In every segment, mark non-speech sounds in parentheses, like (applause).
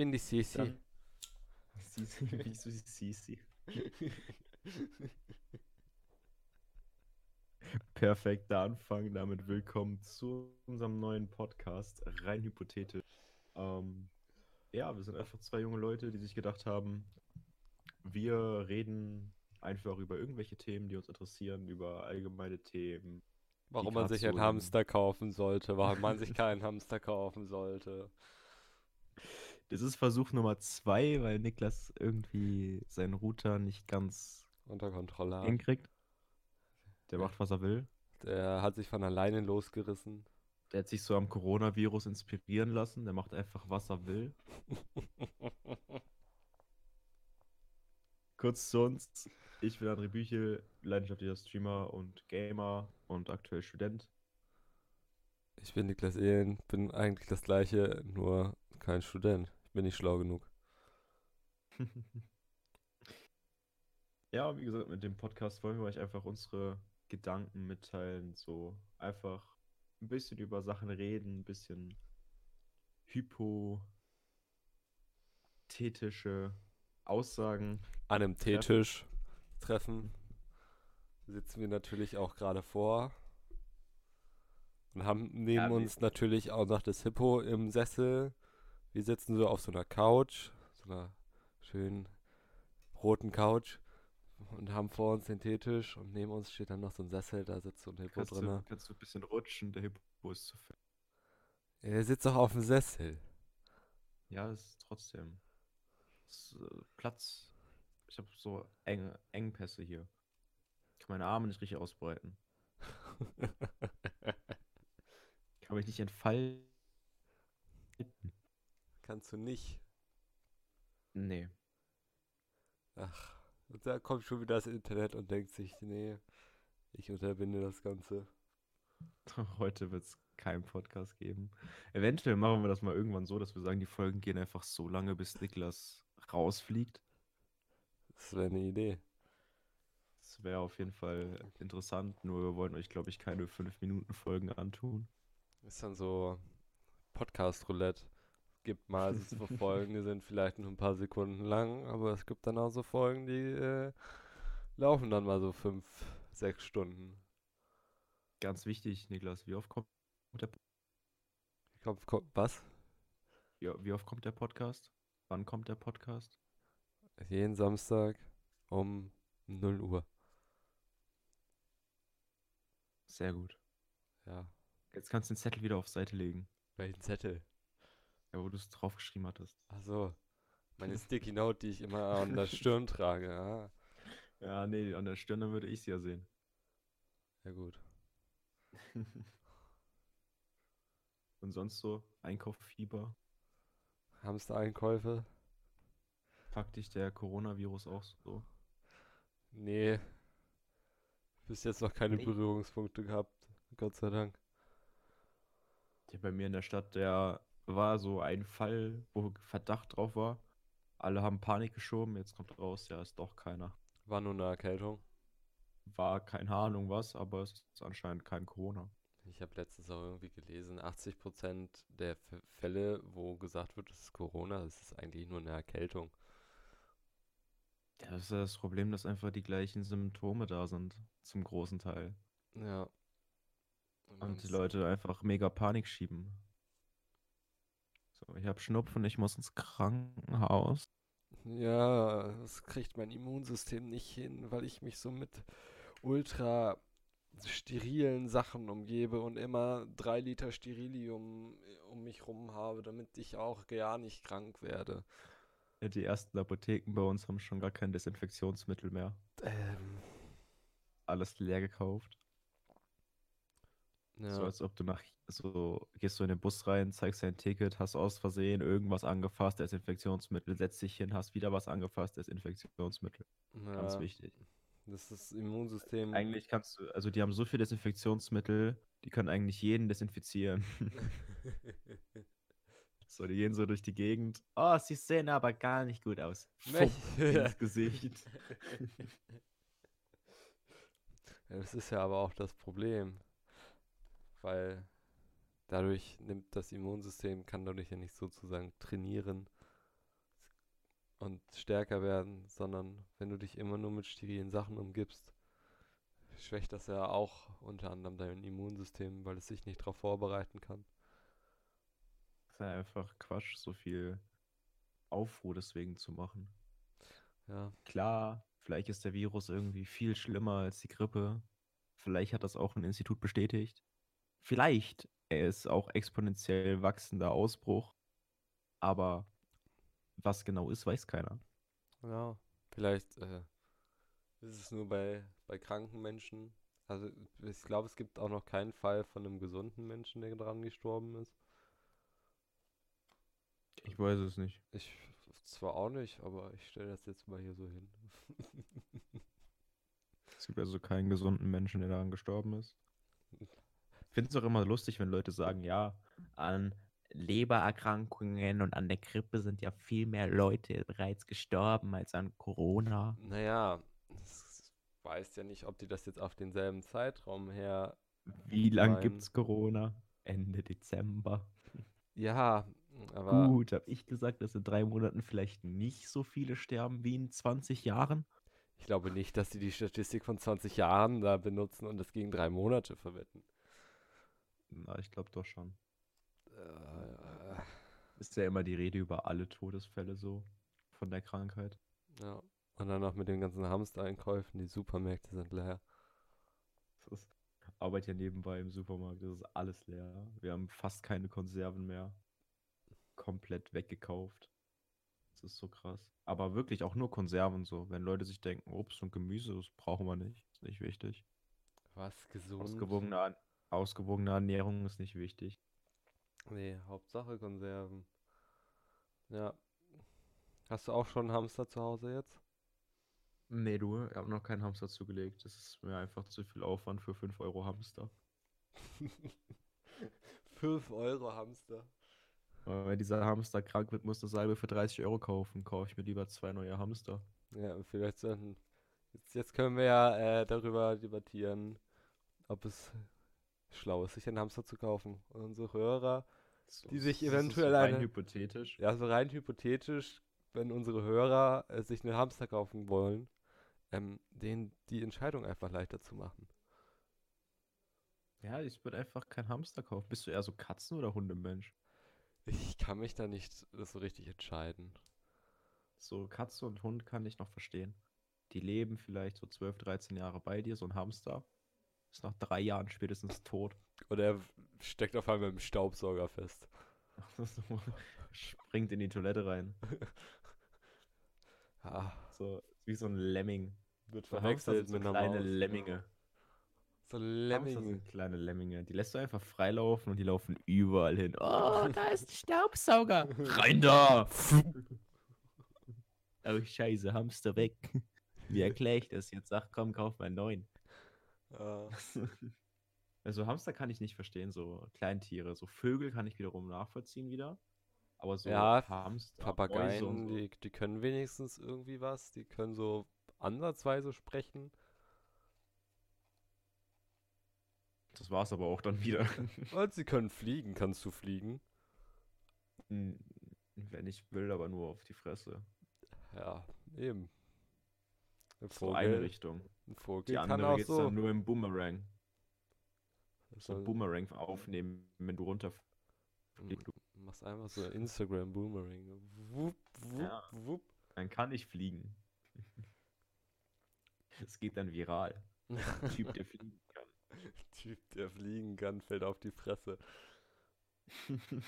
bin die Sisi. Dann- Sisi, (laughs) wieso Sisi? (laughs) Perfekter Anfang, damit willkommen zu unserem neuen Podcast, rein hypothetisch. Ähm, ja, wir sind einfach zwei junge Leute, die sich gedacht haben, wir reden einfach über irgendwelche Themen, die uns interessieren, über allgemeine Themen. Warum man sich einen Hamster kaufen sollte, warum man sich keinen Hamster kaufen sollte. Das ist Versuch Nummer zwei, weil Niklas irgendwie seinen Router nicht ganz Unter Kontrolle hinkriegt. Der macht, was er will. Der hat sich von alleine losgerissen. Der hat sich so am Coronavirus inspirieren lassen. Der macht einfach, was er will. (laughs) Kurz zu uns. Ich bin André Büchel, leidenschaftlicher Streamer und Gamer und aktuell Student. Ich bin Niklas Ehlen, bin eigentlich das gleiche, nur kein Student. Ich bin nicht schlau genug. (laughs) Ja, wie gesagt, mit dem Podcast wollen wir euch einfach unsere Gedanken mitteilen. So einfach ein bisschen über Sachen reden, ein bisschen hypothetische Aussagen. An einem Teetisch treffen sitzen wir natürlich auch gerade vor und haben neben Ja, uns natürlich auch noch das Hippo im Sessel. Wir sitzen so auf so einer Couch, so einer schönen roten Couch und haben vor uns den Teetisch und neben uns steht dann noch so ein Sessel, da sitzt so ein Hippo Kannst du, drin. kannst du ein bisschen rutschen, der Hippo ist zu fett. Er sitzt doch auf dem Sessel. Ja, es ist trotzdem. Ist, äh, Platz. Ich habe so enge Engpässe hier. Ich kann meine Arme nicht richtig ausbreiten. (laughs) Ich kann mich nicht entfalten. Kannst du nicht. Nee. Ach, und da kommt schon wieder das Internet und denkt sich, nee, ich unterbinde das Ganze. (laughs) Heute wird es keinen Podcast geben. Eventuell machen wir das mal irgendwann so, dass wir sagen, die Folgen gehen einfach so lange, bis Niklas rausfliegt. Das wäre eine Idee. Das wäre auf jeden Fall interessant, nur wir wollen euch, glaube ich, keine 5-Minuten-Folgen antun. Ist dann so Podcast-Roulette. Es gibt mal so Folgen, die sind vielleicht nur ein paar Sekunden lang, aber es gibt dann auch so Folgen, die äh, laufen dann mal so fünf, sechs Stunden. Ganz wichtig, Niklas, wie oft kommt der, Kommt, kommt, was? wie, wie oft kommt der Podcast? Wann kommt der Podcast? Jeden Samstag um 0 Uhr. Sehr gut. Ja. Jetzt kannst du den Zettel wieder auf Seite legen. Welchen Zettel? Ja, wo du es draufgeschrieben hattest. Ach so. Meine Sticky Note, die ich immer an der Stirn trage. Ah, (laughs) Ja, nee, an der Stirn, dann würde ich es ja sehen. ja gut. (laughs) Und sonst so, Einkaufsfieber. Hamster-Einkäufe? Packt dich der Coronavirus auch so? Nee. Bis jetzt noch keine Nee. Berührungspunkte gehabt. Gott sei Dank. Ja, bei mir in der Stadt, der war so ein Fall, wo Verdacht drauf war. Alle haben Panik geschoben, jetzt kommt raus, ja, ist doch keiner. War nur eine Erkältung. War keine Ahnung was, aber es ist anscheinend kein Corona. Ich habe letztens auch irgendwie gelesen, 80% der Fälle, wo gesagt wird, es ist Corona, es ist eigentlich nur eine Erkältung. Ja, das ist ja das Problem, dass einfach die gleichen Symptome da sind, zum großen Teil. Ja. Und die man's- Leute einfach mega Panik schieben. So, ich habe Schnupfen, ich muss ins Krankenhaus. Ja, das kriegt mein Immunsystem nicht hin, weil ich mich so mit ultra sterilen Sachen umgebe und immer drei Liter Sterilium um mich rum habe, damit ich auch gar nicht krank werde. Die ersten Apotheken bei uns haben schon gar kein Desinfektionsmittel mehr. Ähm, Alles leer gekauft. So ja. als ob du nach, so gehst du in den Bus rein, zeigst dein Ticket, hast aus Versehen irgendwas angefasst, Desinfektionsmittel, setzt dich hin, hast wieder was angefasst, Desinfektionsmittel. Ganz Ja, wichtig. das ist das Immunsystem. Eigentlich kannst du, also die haben so viel Desinfektionsmittel, die können eigentlich jeden desinfizieren. (laughs) So, die gehen so durch die Gegend. Oh, sie sehen aber gar nicht gut aus. Fupp, (laughs) ins (laughs) Gesicht. Ja, das ist ja aber auch das Problem, weil dadurch nimmt das Immunsystem, kann dadurch ja nicht sozusagen trainieren und stärker werden, sondern wenn du dich immer nur mit sterilen Sachen umgibst, schwächt das ja auch unter anderem dein Immunsystem, weil es sich nicht darauf vorbereiten kann. Das ist ja einfach Quatsch, so viel Aufruhr deswegen zu machen. Ja, Klar, vielleicht ist der Virus irgendwie viel schlimmer als die Grippe. Vielleicht hat das auch ein Institut bestätigt. Vielleicht ist auch exponentiell wachsender Ausbruch. Aber was genau ist, weiß keiner. ja. Vielleicht äh, ist es nur bei, bei kranken Menschen. Also ich glaube, es gibt auch noch keinen Fall von einem gesunden Menschen, der daran gestorben ist. Ich weiß es nicht. Ich zwar auch nicht, aber ich stelle das jetzt mal hier so hin. Es gibt also keinen gesunden Menschen, der daran gestorben ist. (laughs) Ich finde es auch immer lustig, wenn Leute sagen, ja, an Lebererkrankungen und an der Grippe sind ja viel mehr Leute bereits gestorben als an Corona. Naja, es weiß ja nicht, ob die das jetzt auf denselben Zeitraum her. Wie lang Nein. gibt's Corona? Ende Dezember. Ja, aber Gut, habe ich gesagt, dass in drei Monaten vielleicht nicht so viele sterben wie in 20 Jahren? ich glaube nicht, dass die die Statistik von 20 Jahren da benutzen und das gegen drei Monate verwetten. Na, ich glaube doch schon. Äh, Ist ja immer die Rede über alle Todesfälle so von der Krankheit. ja. Und dann noch mit den ganzen Hamster-Einkäufen, die Supermärkte sind leer. Das ist, arbeite ja nebenbei im Supermarkt, das ist alles leer. Wir haben fast keine Konserven mehr. Komplett weggekauft. Das ist so krass. Aber wirklich auch nur Konserven so. Wenn Leute sich denken, Obst und Gemüse, das brauchen wir nicht. Ist nicht wichtig. Was gesund? Ausgewogene, ausgewogene Ernährung ist nicht wichtig. Nee, Hauptsache Konserven. Ja. Hast du auch schon einen Hamster zu Hause jetzt? Nee, du, ich habe noch keinen Hamster zugelegt. Das ist mir einfach zu viel Aufwand für 5 Euro Hamster. (laughs) 5 Euro Hamster. Aber wenn dieser Hamster krank wird, muss das Salbe für 30 Euro kaufen. Kaufe ich mir lieber zwei neue Hamster. Ja, und vielleicht sollten. Jetzt, jetzt können wir ja äh, darüber debattieren, ob es schlau ist, sich einen Hamster zu kaufen. Und unsere Hörer, So, Die sich eventuell rein eine- hypothetisch. ja, so rein hypothetisch, wenn unsere Hörer äh, sich einen Hamster kaufen wollen, ähm, denen die Entscheidung einfach leichter zu machen. Ja, ich würde einfach keinen Hamster kaufen. Bist du eher so Katzen- oder Hundemensch? Ich kann mich da nicht so richtig entscheiden. So Katze und Hund kann ich noch verstehen. Die leben vielleicht so 12, 13 Jahre bei dir. So ein Hamster ist nach drei Jahren spätestens tot. Oder er steckt auf einmal im Staubsauger fest. (laughs) Springt in die Toilette rein. Ja, (laughs) So wie so ein Lemming. wird verwechselt so mit einer kleine Maus. Lemminge. So Lemminge. sind kleine Lemminge. Die lässt du einfach freilaufen und die laufen überall hin. Oh, da ist ein Staubsauger. (laughs) Rein da! oh, scheiße, Hamster weg. Wie erkläre ich das jetzt? Sag, komm, kauf mal einen neuen. (laughs) Also Hamster kann ich nicht verstehen, so Kleintiere. So Vögel kann ich wiederum nachvollziehen wieder. Aber so Ja, Hamster, Papageien, so. die, die können wenigstens irgendwie was. Die können so ansatzweise sprechen. Das war's aber auch dann wieder. (laughs) Und sie können fliegen. Kannst du fliegen? Hm, Wenn ich will, aber nur auf die Fresse. Ja, eben. So eine Richtung. Ein Vogel Die andere geht's so. dann nur im Boomerang. So soll- Boomerang aufnehmen, wenn du runter. M- Machst einfach so Instagram Boomerang. Wupp, wupp, Ja. wupp. Dann kann ich fliegen. (laughs) Es geht dann viral. Ein Typ, der (laughs) fliegen kann. Typ, der fliegen kann, fällt auf die Fresse. (laughs)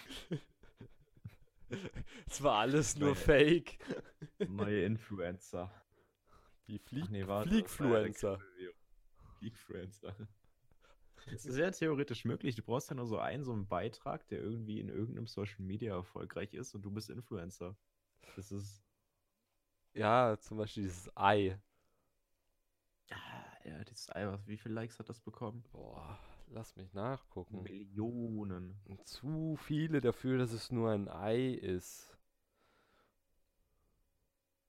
Es war alles nur Fake. Neue Influencer. Wie Flieg nee, warte, ja Fliegfluencer. Fliegfluencer. Es ist sehr theoretisch möglich. Du brauchst ja nur so einen, so einen Beitrag, der irgendwie in irgendeinem Social Media erfolgreich ist und du bist Influencer. Das ist. Ja, zum Beispiel dieses Ei. Ja, ja, dieses Ei, was, wie viele Likes hat das bekommen? Boah, lass mich nachgucken. Millionen. Zu viele dafür, dass es nur ein Ei ist.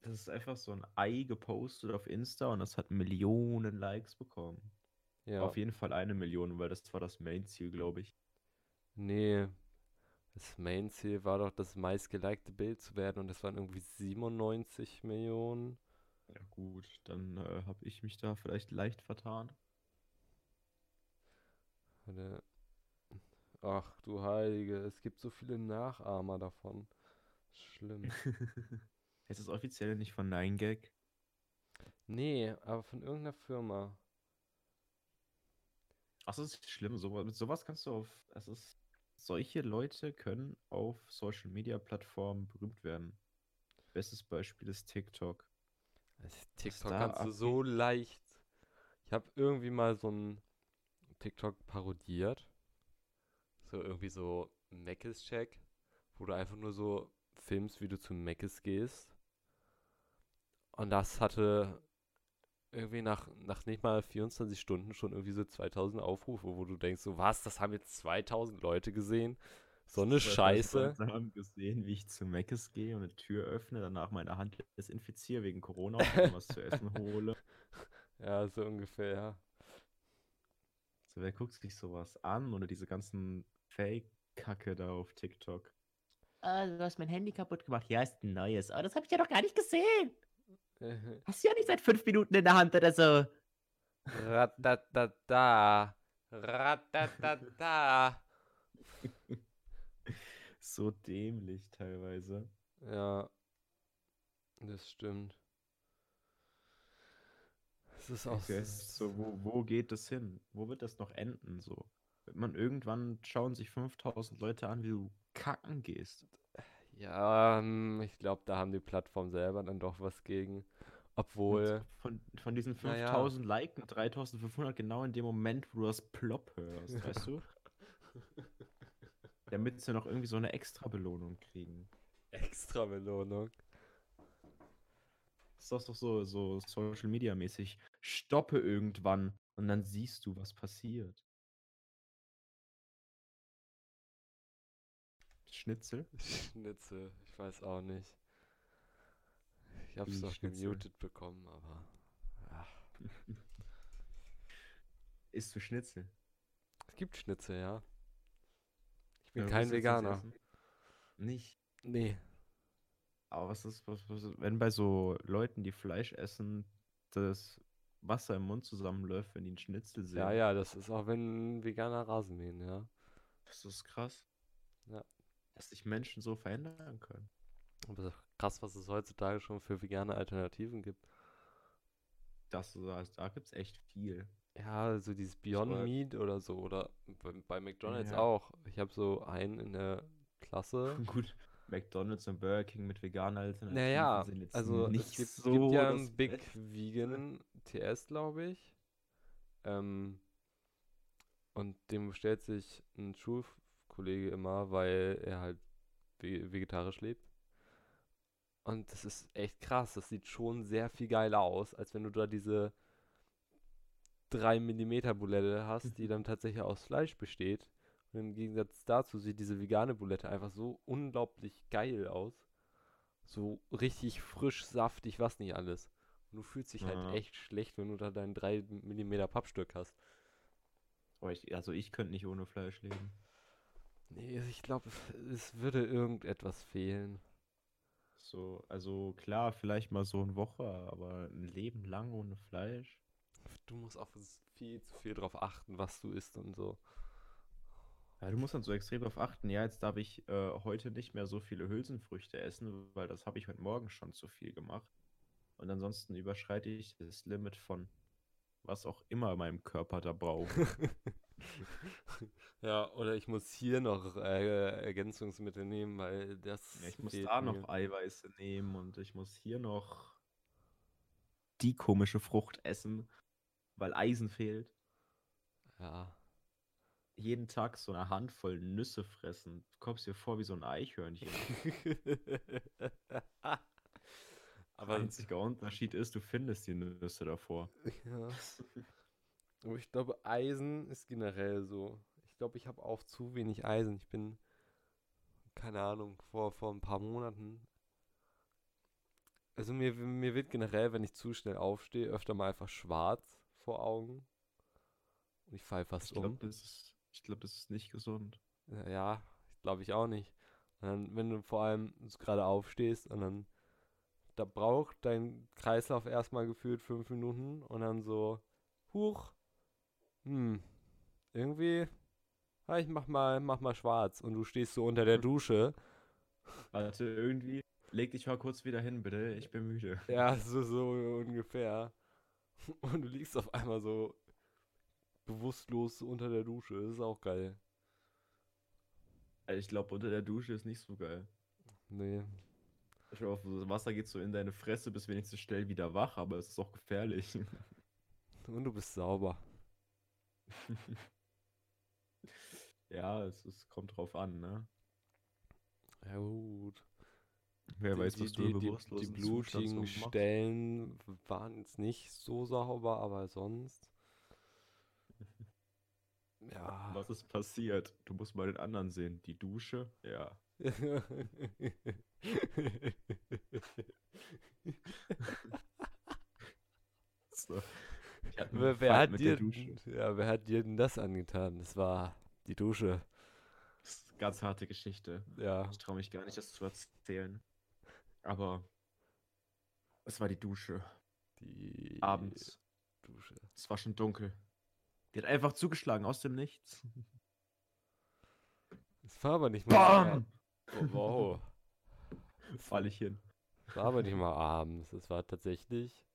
Das ist einfach so ein Ei gepostet auf Insta und das hat Millionen Likes bekommen. Ja. Auf jeden Fall eine Million, weil das war das Main-Ziel, glaube ich. Nee. Das Main-Ziel war doch, das meistgelikte Bild zu werden und das waren irgendwie 97 Millionen. Ja gut, dann äh, habe ich mich da vielleicht leicht vertan. Ach du Heilige, es gibt so viele Nachahmer davon. Schlimm. (laughs) Ist das offiziell nicht von 9gag? Nee, aber von irgendeiner Firma. Ach, das ist schlimm. So, mit sowas kannst du auf. Es ist, solche Leute können auf Social Media Plattformen berühmt werden. Bestes Beispiel ist TikTok. Also TikTok kannst du so leicht. Ich habe irgendwie mal so ein TikTok parodiert. So irgendwie so Meckes Check, wo du einfach nur so filmst, wie du zu Meckes gehst. Und das hatte irgendwie nach, nach nicht mal 24 Stunden schon irgendwie so 2000 Aufrufe, wo du denkst, so was, das haben jetzt 2000 Leute gesehen. So eine Scheiße. Wir haben gesehen, wie ich zu Meckes gehe und eine Tür öffne, danach meine Hand desinfiziere wegen Corona und was zu essen hole. (laughs) Ja, so ungefähr, ja. So, wer guckt sich sowas an oder diese ganzen Fake-Kacke da auf TikTok? Ah, du hast mein Handy kaputt gemacht. Ja, ist ein neues. Aber das habe ich ja noch gar nicht gesehen. (laughs) Hast du ja nicht seit fünf Minuten in der Hand oder so. Ratatata. Ratatata. (laughs) so dämlich teilweise. Ja. Das stimmt. Das ist auch okay. so. Wo, wo geht das hin? Wo wird das noch enden? So. Wird man irgendwann schauen sich 5000 Leute an, wie du kacken gehst. Ja, ähm, ich glaube, da haben die Plattformen selber dann doch was gegen. Obwohl. Von, von diesen 5000 naja. Liken, 3500 genau in dem Moment, wo du das Plop hörst, (laughs) weißt du? Damit sie noch irgendwie so eine extra Belohnung kriegen. Extra Belohnung? Das ist doch so, so Social Media mäßig. Stoppe irgendwann und dann siehst du, was passiert. Schnitzel? Schnitzel, ich weiß auch nicht. Ich hab's doch gemutet bekommen, aber. Ja. (laughs) Isst du Schnitzel? Es gibt Schnitzel, ja. Ich bin ja, kein Veganer. Nicht? Nee. Aber was ist, was, was, wenn bei so Leuten, die Fleisch essen, das Wasser im Mund zusammenläuft, wenn die einen Schnitzel sehen? Ja, ja, das ist auch wenn Veganer Rasen mähen, ja. Das ist krass. Ja dass sich Menschen so verändern können. Aber krass, was es heutzutage schon für vegane Alternativen gibt. Das, da gibt es echt viel. Ja, also dieses Beyond so, Meat oder so. Oder bei, bei McDonalds ja. auch. Ich habe so einen in der Klasse. (laughs) Gut, McDonalds und Burger King mit veganen Alternativen naja, sind jetzt also nicht es gibt, so gibt ja ein Big Vegan TS, glaube ich. Ähm, und dem bestellt sich ein Schul Kollege immer, weil er halt vegetarisch lebt. Und das ist echt krass. Das sieht schon sehr viel geiler aus, als wenn du da diese 3 mm Bulette hast, die dann tatsächlich aus Fleisch besteht. Und im Gegensatz dazu sieht diese vegane Bulette einfach so unglaublich geil aus. So richtig frisch, saftig, was nicht alles. Und du fühlst dich halt ja. halt echt schlecht, wenn du da dein 3 mm Pappstück hast. Oh, ich, also ich könnte nicht ohne Fleisch leben. Nee, ich glaube, es würde irgendetwas fehlen. So, also klar, vielleicht mal so eine Woche, aber ein Leben lang ohne Fleisch. Du musst auch viel zu viel drauf achten, was du isst und so. Ja, du musst dann so extrem darauf achten. Ja, jetzt darf ich äh, heute nicht mehr so viele Hülsenfrüchte essen, weil das habe ich heute Morgen schon zu viel gemacht. Und ansonsten überschreite ich das Limit von was auch immer meinem Körper da braucht. (laughs) (laughs) ja, oder ich muss hier noch äh, Ergänzungsmittel nehmen, weil das. Ja, ich muss da mir. noch Eiweiße nehmen und ich muss hier noch die komische Frucht essen, weil Eisen fehlt. Ja. Jeden Tag so eine Handvoll Nüsse fressen. Du kommst dir vor wie so ein Eichhörnchen. (laughs) Aber der einzige Unterschied ist, du findest die Nüsse davor. Ja. (laughs) Aber ich glaube, Eisen ist generell so. Ich glaube, ich habe auch zu wenig Eisen. Ich bin, keine Ahnung, vor, vor ein paar Monaten. Also mir, mir wird generell, wenn ich zu schnell aufstehe, öfter mal einfach schwarz vor Augen. Und ich falle fast ich glaub, um. Das ist, ich glaube, das ist nicht gesund. Ja, glaube ich auch nicht. Und dann, wenn du vor allem gerade aufstehst und dann, da braucht dein Kreislauf erstmal gefühlt fünf Minuten und dann so, huch, hm, irgendwie, ah, ich mach mal, mach mal schwarz und du stehst so unter der Dusche. Warte, irgendwie, leg dich mal kurz wieder hin, bitte, ich bin müde. Ja, so, so ungefähr. (laughs) Und du liegst auf einmal so bewusstlos unter der Dusche. Das ist auch geil. Also ich glaube, unter der Dusche ist nicht so geil. Nee. Schau auf, das Wasser geht so in deine Fresse, bist wenigstens schnell wieder wach, aber es ist auch gefährlich. Und du bist sauber. (laughs) ja, es, es kommt drauf an, ne? Ja, gut. Wer weiß, was du die, im die, die so blutigen. Stellen waren jetzt nicht so sauber, aber sonst. (laughs) Ja. Was ist passiert? Du musst mal den anderen sehen. Die Dusche? Ja. (laughs) So. Wer, wer hat dir, ja, wer hat dir denn das angetan? Das war die Dusche. Das ist eine ganz harte Geschichte. Ja. Ich traue mich gar nicht, das zu erzählen. Aber es war die Dusche. Die Abends. Dusche. Es war schon dunkel. Die hat einfach zugeschlagen aus dem Nichts. Es war aber nicht mal. Bam! Oh, wow. Fall ich hin. Es war aber nicht mal abends. Es war tatsächlich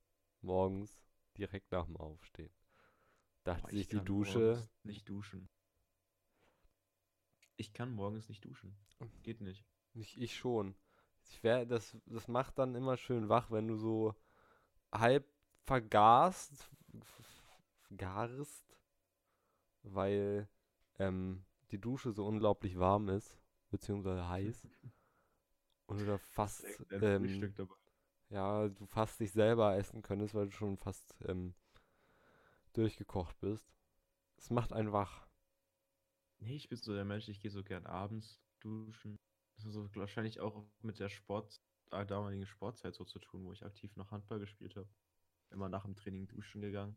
morgens direkt nach dem Aufstehen. Dachte Boah, sich ich die kann Dusche. morgens Nicht duschen. Ich kann morgens nicht duschen. Geht nicht. Nicht ich schon. Ich wär, das, das macht dann immer schön wach, wenn du so halb vergast, garst, weil ähm, die Dusche so unglaublich warm ist, beziehungsweise heiß. (laughs) Und du da fast, ähm. Ja, du fast dich selber essen könntest, weil du schon fast ähm, durchgekocht bist. Es macht einen wach. Nee, ich bin so der Mensch, ich gehe so gern abends duschen. Das ist so wahrscheinlich auch mit der Sport, äh, damaligen Sportzeit so zu tun, wo ich aktiv noch Handball gespielt habe. Immer nach dem Training duschen gegangen.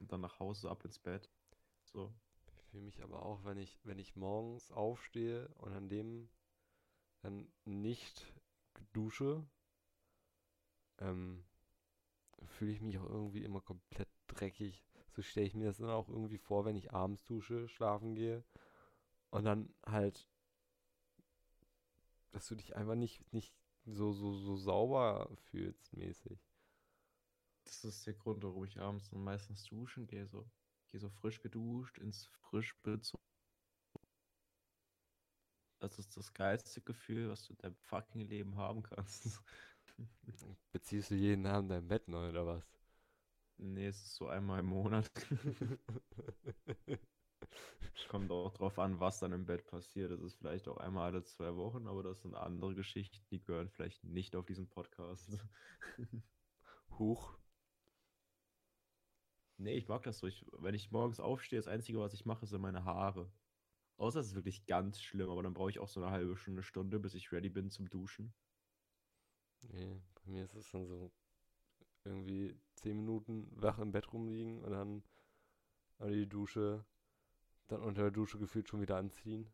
Und dann nach Hause ab ins Bett. So. Ich fühle mich aber auch, wenn ich, wenn ich morgens aufstehe und an dem dann nicht dusche, ähm, fühle ich mich auch irgendwie immer komplett dreckig. So stelle ich mir das dann auch irgendwie vor, wenn ich abends dusche, schlafen gehe und dann halt, dass du dich einfach nicht, nicht so, so, so sauber fühlst, mäßig. Das ist der Grund, warum ich abends dann meistens duschen gehe. So. Ich gehe so frisch geduscht ins frisch. Das ist das geilste Gefühl, was du in deinem fucking Leben haben kannst. (laughs) Beziehst du jeden Abend dein Bett neu oder was? nee, es ist so einmal im Monat. (laughs) Kommt auch drauf an, was dann im Bett passiert. Das ist vielleicht auch einmal alle zwei Wochen, aber das sind andere Geschichten, die gehören vielleicht nicht auf diesen Podcast. (laughs) Huch. Nee, ich mag das so. Ich, wenn ich morgens aufstehe, das Einzige, was ich mache, sind meine Haare. Außer es ist wirklich ganz schlimm, aber dann brauche ich auch so eine halbe Stunde, Stunde, bis ich ready bin zum Duschen. Nee, bei mir ist es dann so irgendwie zehn Minuten wach im Bett rumliegen und dann an die Dusche, dann unter der Dusche gefühlt schon wieder anziehen.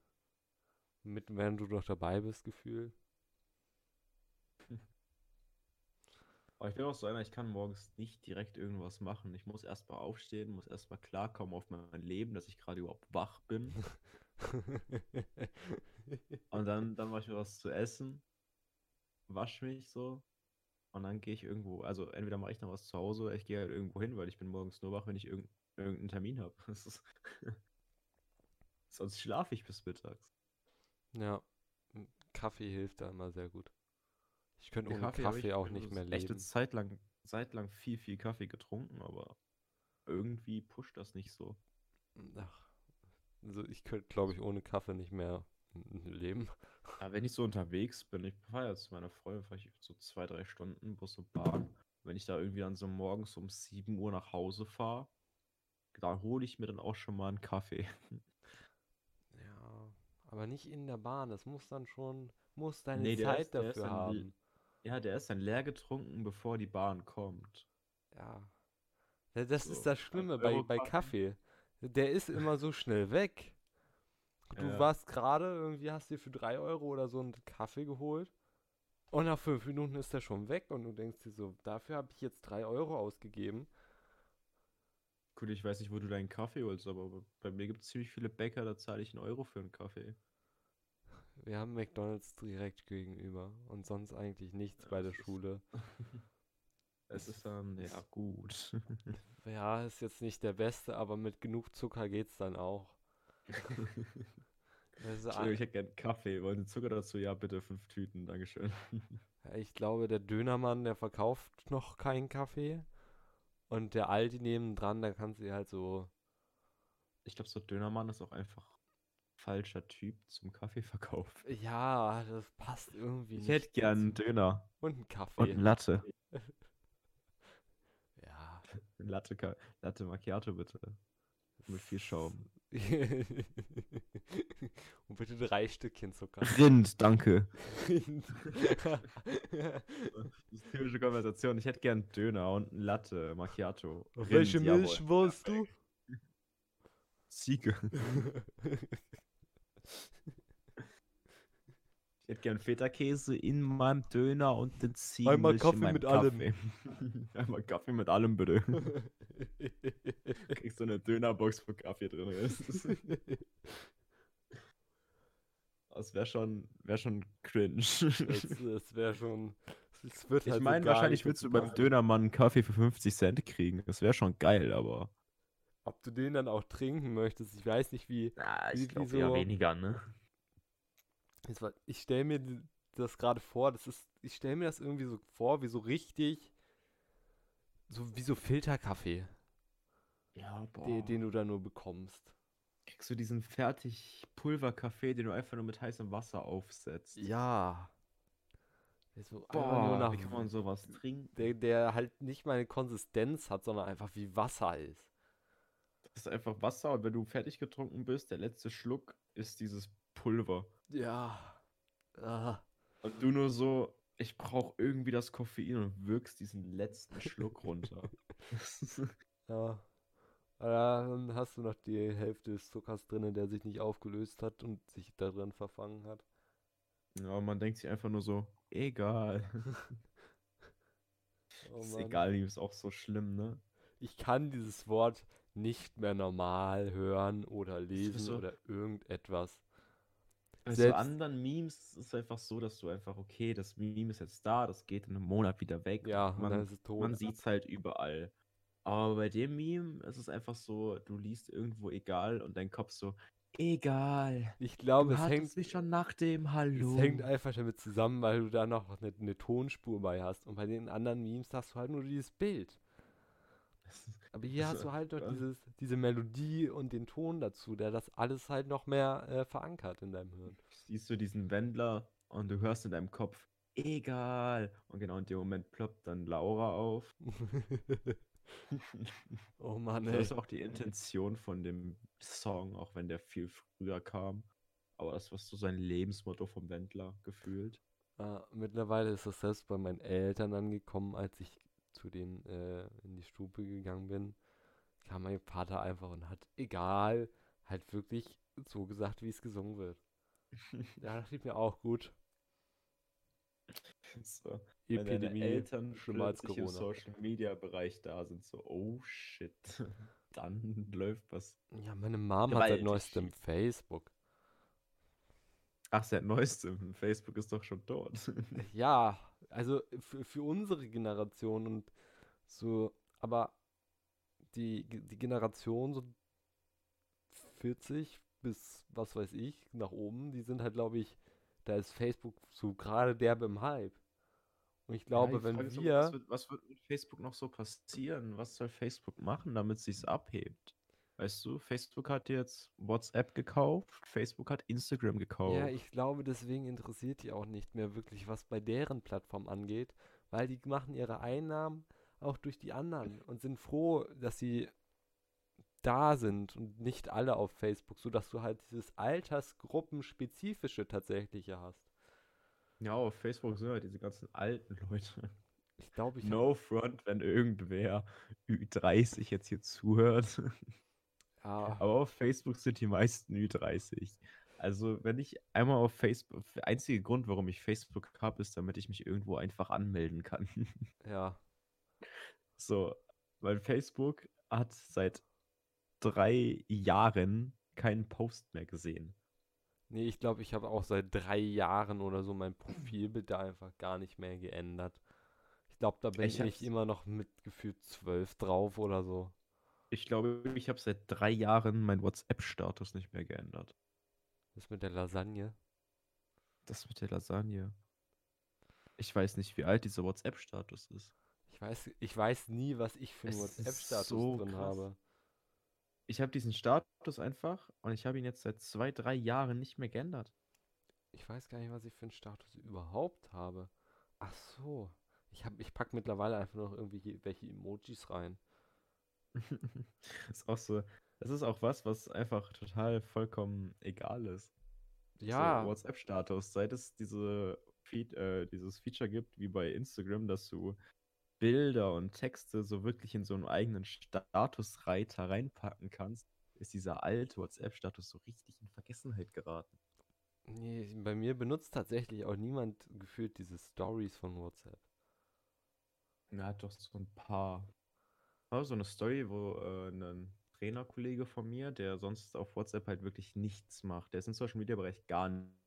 Mit, während du noch dabei bist, gefühlt. (laughs) Aber ich bin auch so einer, ich kann morgens nicht direkt irgendwas machen. Ich muss erstmal aufstehen, muss erstmal klarkommen auf mein Leben, dass ich gerade überhaupt wach bin. (laughs) Und dann, dann mache ich mir was zu essen, wasche mich so und dann gehe ich irgendwo. Also entweder mache ich dann was zu Hause oder ich gehe halt irgendwo hin, weil ich bin morgens nur wach, wenn ich irgend, irgendeinen Termin habe. (laughs) (laughs) Sonst schlafe ich bis mittags. ja, Kaffee hilft da immer sehr gut. Ich könnte ohne Kaffee ich auch nicht mehr leben. Zeit lang, Zeit lang viel, viel Kaffee getrunken, aber irgendwie pusht das nicht so. Ach, also ich könnte, glaube ich, ohne Kaffee nicht mehr leben. Aber wenn ich so unterwegs bin, ich fahre ja zu meiner Freundin, ich so zwei, drei Stunden Bus und Bahn. Wenn ich da irgendwie dann so morgens um 7 Uhr nach Hause fahre, da hole ich mir dann auch schon mal einen Kaffee. Ja, aber nicht in der Bahn. Das muss dann schon, muss deine Nee, Zeit ist- dafür dann haben. Ja, der ist dann leer getrunken, bevor die Bahn kommt. Ja. Das So, ist das Schlimme bei, bei. Kaffee. Der ist immer so schnell weg. Du Ja. warst gerade, irgendwie hast dir für 3 Euro oder so einen Kaffee geholt. Und nach 5 Minuten ist der schon weg und du denkst dir so, dafür habe ich jetzt 3 Euro ausgegeben. Gut, ich weiß nicht, wo du deinen Kaffee holst, aber bei mir gibt es ziemlich viele Bäcker, da zahle ich einen Euro für einen Kaffee. Wir haben McDonalds direkt gegenüber und sonst eigentlich nichts bei Ja, der das ist- Schule. (laughs) Es ist dann, ja, gut. Ja, ist jetzt nicht der beste, aber mit genug Zucker geht's dann auch. Also, Entschuldigung, ich hätte gern Kaffee. Wollen Sie Zucker dazu? Ja, bitte, fünf Tüten, Dankeschön. Ich glaube, der Dönermann, der verkauft noch keinen Kaffee. Und der Aldi nebendran, da kannst du halt so. Ich glaube, so Dönermann ist auch einfach falscher Typ zum Kaffeeverkauf. Ja, das passt irgendwie Ich nicht. hätte gern einen. Döner Und einen und Kaffee. eine Latte. (laughs) Ja. Latte, Latte Macchiato bitte. Mit viel Schaum. (laughs) Und bitte drei Stückchen Zucker. Rind, danke. Das (laughs) ist typische Konversation. Ich hätte gern einen Döner und eine Latte Macchiato. Rind, welche jawohl. Milch wolltest du? Ziege. (laughs) Ich hätte gern Feta-Käse in meinem Döner und den Ziegenmilch Kaffee in meinem mit allem. Kaffee. (laughs) Einmal Kaffee mit allem, bitte. (laughs) Kriegst du eine Dönerbox, wo Kaffee drin ist. (laughs) Das wäre schon, wär schon cringe. Das, das wäre schon. Es wird Ich halt so meine, gar wahrscheinlich willst du beim. Dönermann einen Kaffee für 50 Cent kriegen. Das wäre schon geil, aber. Ob du den dann auch trinken möchtest, ich weiß nicht, wie. Na, Wie- ich glaube wieso- eher weniger, ne? War, ich stelle mir das gerade vor, das ist, ich stelle mir das irgendwie so vor, wie so richtig, so wie so Filterkaffee, Ja, boah. den, den du da nur bekommst. Kriegst du diesen fertig Pulverkaffee, den du einfach nur mit heißem Wasser aufsetzt. Ja. So Boah, nach, wie kann man sowas trinken? der, der halt nicht mal eine Konsistenz hat, sondern einfach wie Wasser ist. Das ist einfach Wasser und wenn du fertig getrunken bist, der letzte Schluck ist dieses Pulver. Ja. Ah. Und du nur so, ich brauche irgendwie das Koffein und wirkst diesen letzten Schluck runter. (laughs) (laughs) Ja. Aber Dann hast du noch die Hälfte des Zuckers drin, der sich nicht aufgelöst hat und sich da drin verfangen hat. ja, man denkt sich einfach nur so, egal. (laughs) Oh ist egal, ist auch so schlimm, ne? Ich kann dieses Wort nicht mehr normal hören oder lesen so- oder irgendetwas. Bei so anderen Memes ist es einfach so, dass du einfach, okay, das Meme ist jetzt da, das geht in einem Monat wieder weg. Ja, man, man sieht es halt überall. Aber bei dem Meme ist es einfach so, du liest irgendwo egal und dein Kopf so, egal. Ich glaube, es hängt, mich schon nach dem Hallo. es hängt einfach damit zusammen, weil du da noch eine, eine Tonspur bei hast. Und bei den anderen Memes hast du halt nur dieses Bild. (laughs) Aber hier hast du halt noch dieses, diese Melodie und den Ton dazu, der das alles halt noch mehr äh, verankert in deinem Hirn. Siehst du diesen Wendler und du hörst in deinem Kopf, egal. Und genau in dem Moment ploppt dann Laura auf. (laughs) oh Mann, Das ey. ist auch die Intention von dem Song, auch wenn der viel früher kam. Aber das war so sein Lebensmotto vom Wendler gefühlt. Ah, mittlerweile ist das selbst bei meinen Eltern angekommen, als ich zu denen äh, in die Stube gegangen bin, kam mein Vater einfach und hat, egal, halt wirklich so gesagt, wie es gesungen wird. Ja, das sieht mir auch gut. so, Epidemie, Eltern schlimmer als plötzlich im Corona. Social Media Bereich da sind, so, oh shit, (laughs) dann läuft was. Ja, meine Mom hat seit Gewaltig neuestem. Facebook. Ach, seit neuestem, Facebook ist doch schon tot. Ja, also für, für unsere Generation und so, aber die, die Generation so 40 bis was weiß ich, nach oben, die sind halt, glaube ich, da ist Facebook so gerade derbe im Hype. Und ich glaube, Ja, die wenn wir, was, wird, was wird mit Facebook noch so passieren? Was soll Facebook machen, damit es sich abhebt? Weißt du, Facebook hat jetzt WhatsApp gekauft, Facebook hat Instagram gekauft. ja, ich glaube, deswegen interessiert die auch nicht mehr wirklich, was bei deren Plattform angeht, weil die machen ihre Einnahmen auch durch die anderen und sind froh, dass sie da sind und nicht alle auf Facebook, sodass du halt dieses Altersgruppenspezifische tatsächliche hast. Ja, auf Facebook sind halt diese ganzen alten Leute. Ich glaube, ich No front, wenn irgendwer Ü30 jetzt hier zuhört. ja, Aber auf Facebook sind die meisten Ü30. Also, wenn ich einmal auf Facebook, der einzige Grund, warum ich Facebook habe, ist, damit ich mich irgendwo einfach anmelden kann. Ja. So, weil Facebook hat seit drei Jahren keinen Post mehr gesehen. Nee, ich glaube, ich habe auch seit drei Jahren oder so mein Profilbild da einfach gar nicht mehr geändert. Ich glaube, da bin Ich ich, immer noch mit gefühlt zwölf drauf oder so. Ich glaube, ich habe seit drei Jahren meinen WhatsApp-Status nicht mehr geändert. Das mit der Lasagne. Das mit der Lasagne. Ich weiß nicht, wie alt dieser WhatsApp-Status ist. Ich weiß, ich weiß nie, was ich für einen WhatsApp-Status so drin krass. habe. Ich habe diesen Status einfach und ich habe ihn jetzt seit zwei, drei Jahren nicht mehr geändert. Ich weiß gar nicht, was ich für einen Status überhaupt habe. Ach so. Ich, hab, ich pack mittlerweile einfach noch irgendwie welche Emojis rein. (laughs) ist auch so. Das ist auch was, was einfach total vollkommen egal ist. Ja, So WhatsApp-Status, seit es diese Feed, äh, dieses Feature gibt, wie bei Instagram, dass du Bilder und Texte so wirklich in so einen eigenen Statusreiter reinpacken kannst, ist dieser alte WhatsApp-Status so richtig in Vergessenheit geraten. nee, bei mir benutzt tatsächlich auch niemand gefühlt diese Stories von WhatsApp. Na, hat doch so ein paar. War so eine Story, wo äh, ein Trainerkollege von mir, der sonst auf WhatsApp halt wirklich nichts macht, der ist im Social Media Bereich gar nicht.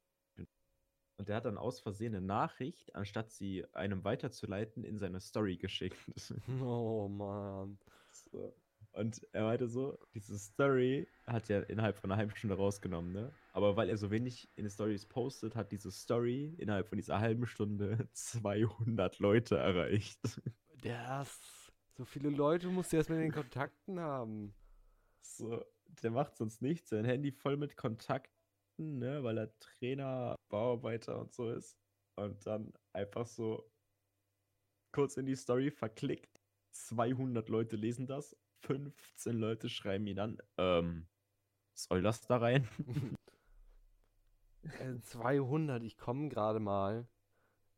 Und der hat dann aus Versehen eine Nachricht, anstatt sie einem weiterzuleiten, in seine Story geschickt. (laughs) (laughs) Oh Mann. So. Und er meinte so, diese Story hat er innerhalb von einer halben Stunde rausgenommen, ne? Aber weil er so wenig in den Stories postet, hat diese Story innerhalb von dieser halben Stunde (laughs) 200 Leute erreicht. Der ist, so viele Leute musst du erst mit den Kontakten haben. So, der macht sonst nichts, sein Handy voll mit Kontakten, ne, weil er Trainer, Bauarbeiter und so ist. Und dann einfach so kurz in die Story verklickt. 200 Leute lesen das, 15 Leute schreiben ihn an. Ähm, soll das da rein? (laughs) Äh, 200, ich komme gerade mal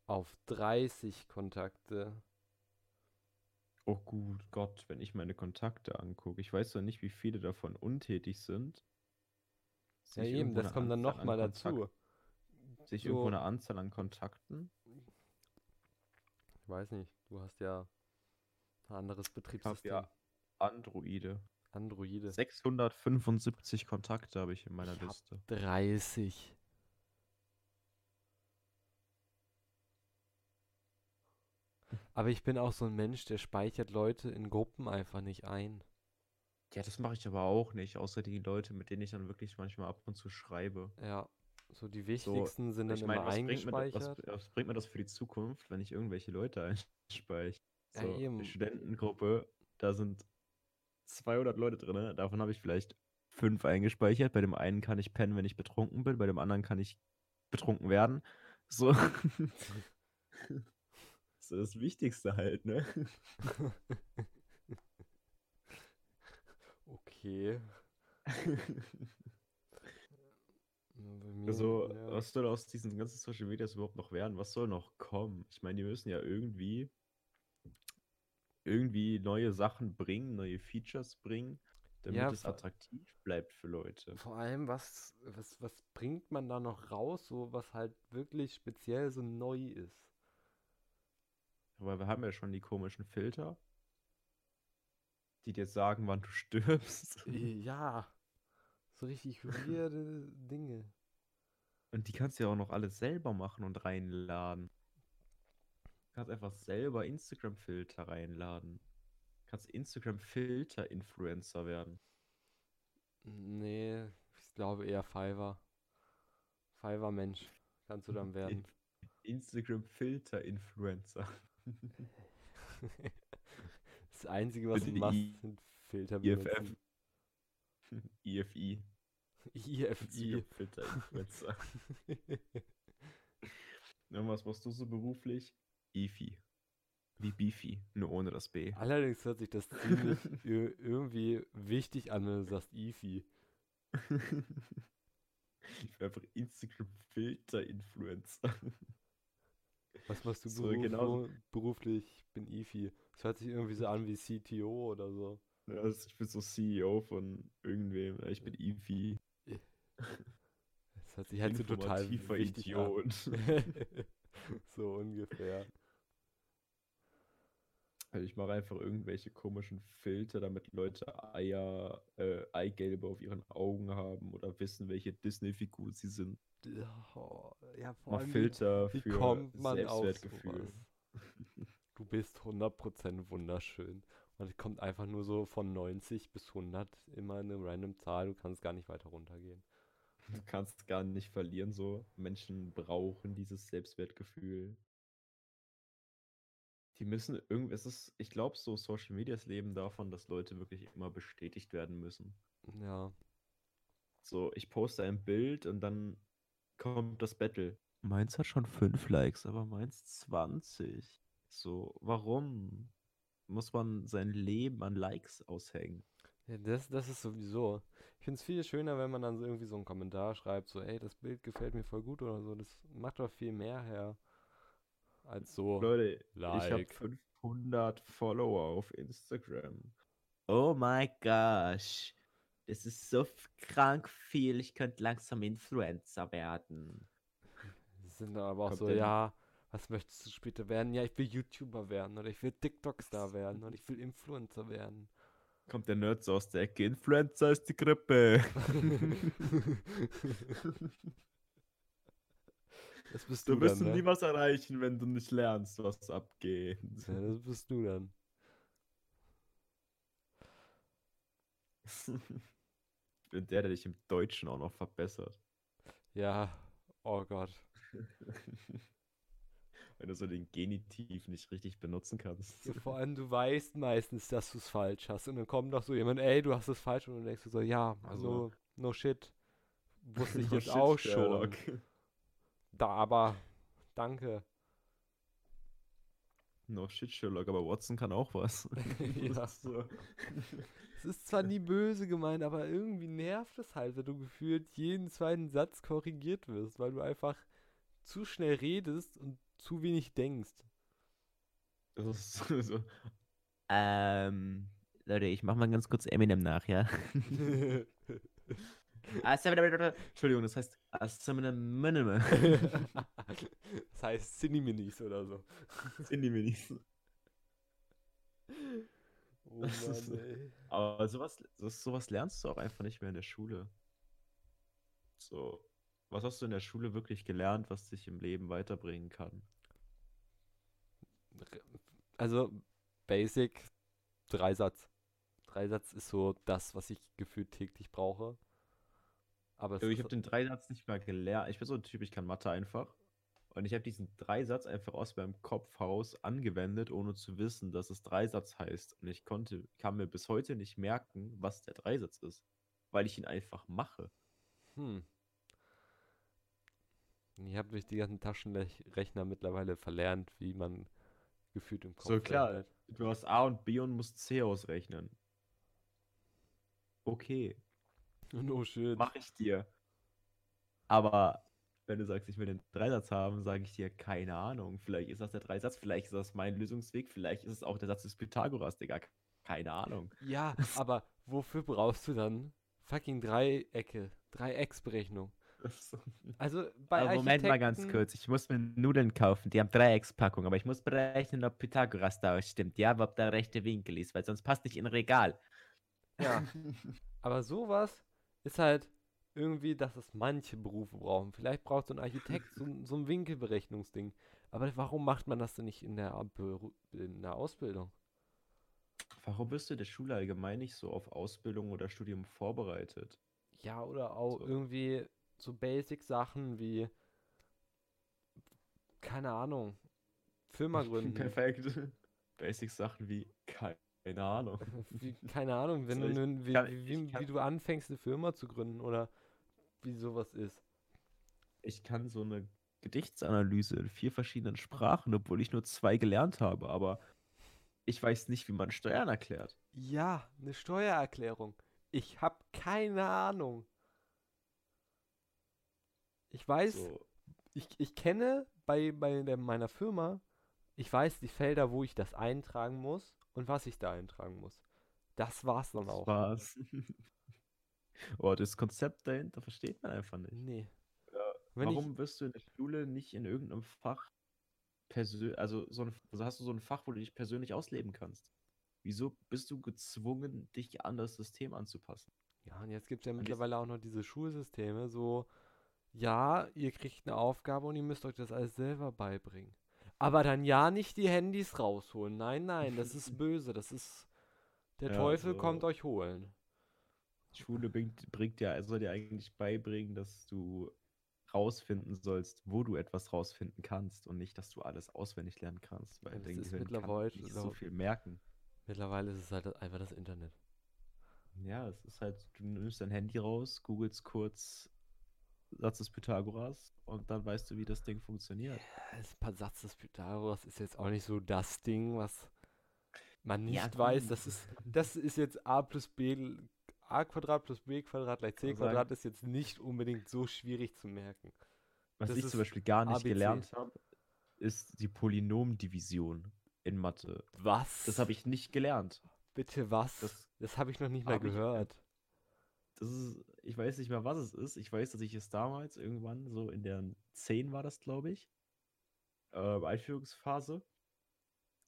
auf 30 Kontakte. Oh gut, Gott, wenn ich meine Kontakte angucke. Ich weiß zwar nicht, wie viele davon untätig sind. Ja eben, das kommt dann nochmal dazu. Kontakt- Sehe ich irgendwo So. eine Anzahl an Kontakten? Ich weiß nicht, du hast ja ein anderes Ich habe Betriebssystem. ja Androide. Androide. 675 Kontakte habe ich in meiner Ich hab Liste. 30. Aber ich bin auch so ein Mensch, der speichert Leute in Gruppen einfach nicht ein. Ja, das mache ich aber auch nicht, außer die Leute, mit denen ich dann wirklich manchmal ab und zu schreibe. Ja, so die wichtigsten sind dann ich meine, immer was bringt, mir, das- eingespeichert. was, was bringt mir das für die Zukunft, wenn ich irgendwelche Leute (laughs) einspeichere? Ja, So, eben. die Studentengruppe, da sind 200 Leute drin, davon habe ich vielleicht fünf eingespeichert. Bei dem einen kann ich pennen, wenn ich betrunken bin, bei dem anderen kann ich betrunken werden. So. (laughs) so das Wichtigste halt, ne? (laughs) Okay. Mir, Also, ja. was soll aus diesen ganzen Social Medias überhaupt noch werden? Was soll noch kommen? Ich meine, die müssen ja irgendwie irgendwie neue Sachen bringen, neue Features bringen, damit Ja, es attraktiv bleibt für Leute. Vor allem, was, was, was bringt man da noch raus, so was halt wirklich speziell so neu ist? Aber wir haben ja schon die komischen Filter, die dir sagen, wann du (laughs) stirbst. Ja, so richtig weirde Dinge. Und die kannst du ja auch noch alles selber machen und reinladen. Du kannst einfach selber Instagram-Filter reinladen. Du kannst Instagram-Filter-Influencer werden. Nee, ich glaube eher Fiverr. Fiverr-Mensch kannst du dann werden. (laughs) Instagram-Filter-Influencer. (laughs) Das Einzige, was Bitte du machst, I- sind Filter IFF. benutzen. (laughs) IFI. IFI. Instagram-Filter-Influencer. (laughs) Und was machst du so beruflich? IFI. Wie Beefy, nur ohne das B. Allerdings hört sich das ziemlich (laughs) ir- irgendwie wichtig an, wenn du sagst IFI. Ich bin einfach Instagram-Filter-Influencer. Was machst du So, beruf genauso- beruflich? Ich bin IFI. Das hört sich irgendwie so an wie CTO oder so. Ja, also ich bin so CEO von irgendwem. Ich bin IFI. Das hört sich halt so total wichtig an. Idiot. (laughs) so ungefähr. Also ich mache einfach irgendwelche komischen Filter, damit Leute Eier, äh, Eigelbe auf ihren Augen haben oder wissen, welche Disney-Figur sie sind. Oh, ja, vor Mal allem, Filter wie für kommt man Selbstwertgefühl. Du bist 100% wunderschön. Und es kommt einfach nur so von 90 bis 100 immer eine random Zahl. Du kannst gar nicht weiter runtergehen. Du kannst gar nicht verlieren, so. Menschen brauchen dieses Selbstwertgefühl. Die müssen irgendwie, es ist, ich glaube, so Social Medias leben davon, dass Leute wirklich immer bestätigt werden müssen. Ja. So, ich poste ein Bild und dann kommt das Battle. Meins hat schon 5 Likes, aber meins 20. So, warum muss man sein Leben an Likes aushängen? Das, das ist sowieso. Ich finde es viel schöner, wenn man dann so irgendwie so einen Kommentar schreibt, so, ey, das Bild gefällt mir voll gut oder so. Das macht doch viel mehr her. Als so, Leute, ich habe Like. 500 Follower auf Instagram. Oh my gosh. Das ist so krank viel. Ich könnte langsam Influencer werden. sind dann aber auch Kommt so, denn- ja, was möchtest du später werden? Ja, ich will YouTuber werden oder ich will TikTok-Star werden oder ich will Influencer werden. Kommt der Nerd so aus der Ecke. Influencer ist die Grippe. (laughs) Das bist Du du, wirst dann, ne? nie was erreichen, wenn du nicht lernst, was abgeht. Ja, das bist du dann. (laughs) Bin der, der dich im Deutschen auch noch verbessert. Ja, oh Gott. (laughs) Wenn du so den Genitiv nicht richtig benutzen kannst. Ja, vor allem, du weißt meistens, dass du es falsch hast. Und dann kommt doch so jemand, ey, du hast es falsch. Und dann denkst du so, ja, Also- also, no shit. Wusste (laughs) ich No jetzt shit, auch Sherlock. schon. Da, aber, danke. No shit, Sherlock, aber Watson kann auch was. (laughs) (laughs) Ja. So. Es ist zwar nie böse gemeint, aber irgendwie nervt es halt, wenn du gefühlt jeden zweiten Satz korrigiert wirst, weil du einfach zu schnell redest und zu wenig denkst. Das ist so. Ähm, Leute, ich mach mal ganz kurz Eminem nach, ja? (laughs) Entschuldigung, das heißt Eminem. (laughs) das heißt Cineminis oder so. in die Minis. (laughs) Oh ist- Mann, ey. Aber sowas, sowas lernst du auch einfach nicht mehr in der Schule. So, was hast du in der Schule wirklich gelernt, was dich im Leben weiterbringen kann? Also, Basic, Dreisatz. Dreisatz ist so das, was ich gefühlt täglich brauche. Aber es Ich habe den Dreisatz nicht mal gelernt. Ich bin so ein Typ, ich kann Mathe einfach. Und ich habe diesen Dreisatz einfach aus meinem Kopf heraus angewendet, ohne zu wissen, dass es Dreisatz heißt. Und ich konnte, kann mir bis heute nicht merken, was der Dreisatz ist. Weil ich ihn einfach mache. Hm. Ich habe durch die ganzen Taschenrechner mittlerweile verlernt, wie man gefühlt im Kopf So klar, rechnet. du hast A und B und musst C ausrechnen. Okay, (laughs) No shit. mache ich dir. Aber wenn du sagst, ich will den Dreisatz haben, sage ich dir, keine Ahnung. Vielleicht ist das der Dreisatz, vielleicht ist das mein Lösungsweg, vielleicht ist es auch der Satz des Pythagoras, Digga. Keine Ahnung. Ja, aber wofür brauchst du dann fucking Dreiecke, Dreiecksberechnung? Also bei Aber Moment mal ganz kurz, ich muss mir Nudeln kaufen, die haben Dreieckspackung, aber ich muss berechnen, ob Pythagoras da stimmt, ja, ob der rechte Winkel ist, weil sonst passt nicht in ein Regal. Ja, (laughs) aber sowas ist halt irgendwie, dass es manche Berufe brauchen. Vielleicht braucht so ein Architekt so, ein- so ein Winkelberechnungsding. Aber warum macht man das denn nicht in der, Beru- in der Ausbildung? Warum bist du der Schule allgemein nicht so auf Ausbildung oder Studium vorbereitet? Ja, oder auch So. irgendwie so Basic-Sachen wie, keine Ahnung, Firma (laughs) gründen. Perfekt. Basic-Sachen wie, keine Ahnung. Wie, keine Ahnung, wenn du, nun- wie, kann- wie, kann- wie du anfängst, eine Firma zu gründen oder wie sowas ist. Ich kann so eine Gedichtsanalyse in vier verschiedenen Sprachen, obwohl ich nur zwei gelernt habe, aber ich weiß nicht, wie man Steuern erklärt. Ja, eine Steuererklärung. Ich habe keine Ahnung. Ich weiß, So, ich, ich kenne bei, bei der, meiner Firma, ich weiß die Felder, wo ich das eintragen muss und was ich da eintragen muss. Das war's dann auch. Spaß. (laughs) oh, das Konzept dahinter versteht man einfach nicht. Nee. Wenn ich, Warum wirst du in der Schule nicht in irgendeinem Fach persönlich, also so ein, also hast du so ein Fach, wo du dich persönlich ausleben kannst? Wieso bist du gezwungen, dich an das System anzupassen? ja, und jetzt gibt es ja mittlerweile auch noch diese Schulsysteme, so, ja, ihr kriegt eine Aufgabe und ihr müsst euch das alles selber beibringen. Aber dann ja nicht die Handys rausholen. Nein, nein, das ist (laughs) böse. Das ist. Der Ja, Teufel so- kommt euch holen. Schule bringt, bringt dir, soll dir eigentlich beibringen, dass du rausfinden sollst, wo du etwas rausfinden kannst und nicht, dass du alles auswendig lernen kannst, weil Ja, das dein ist Gehirn kann mittlerweile nicht so so- viel merken. Mittlerweile ist es halt einfach das Internet. Ja, es ist halt, du nimmst dein Handy raus, googelst kurz Satz des Pythagoras und dann weißt du, wie das Ding funktioniert. Das paar Satz des Pythagoras ist jetzt auch nicht so das Ding, was man nicht Ja, weiß. Das ist, das ist jetzt a plus b, a Quadrat plus b Quadrat gleich c Quadrat ist jetzt nicht unbedingt so schwierig zu merken. Was Das ich zum Beispiel gar nicht ABC. gelernt habe, ist die Polynomdivision in Mathe. Was? Das habe ich nicht gelernt. Bitte was? Das, Das habe ich noch nicht mal gehört. Das ist, ich weiß nicht mehr, was es ist. Ich weiß, dass ich es damals irgendwann so in der 10 war das, glaube ich, äh, Einführungsphase,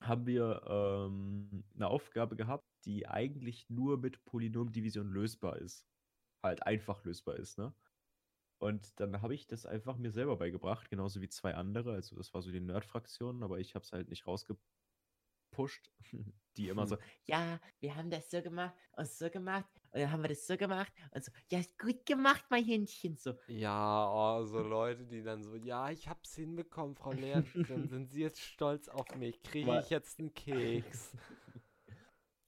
haben wir ähm, eine Aufgabe gehabt, die eigentlich nur mit Polynomdivision lösbar ist. Halt einfach lösbar ist, ne? Und dann habe ich das einfach mir selber beigebracht, genauso wie zwei andere. Also das war so die Nerd-Fraktion, aber ich habe es halt nicht rausgepusht. (laughs) Die immer so, ja, wir haben das so gemacht und so gemacht und dann haben wir das so gemacht und so, ja, ist gut gemacht, mein Händchen, so. Ja, oh, so Leute, die dann so, ja, ich hab's hinbekommen, Frau Lehrerin, (laughs) sind Sie jetzt stolz auf mich? Kriege ich jetzt einen Keks?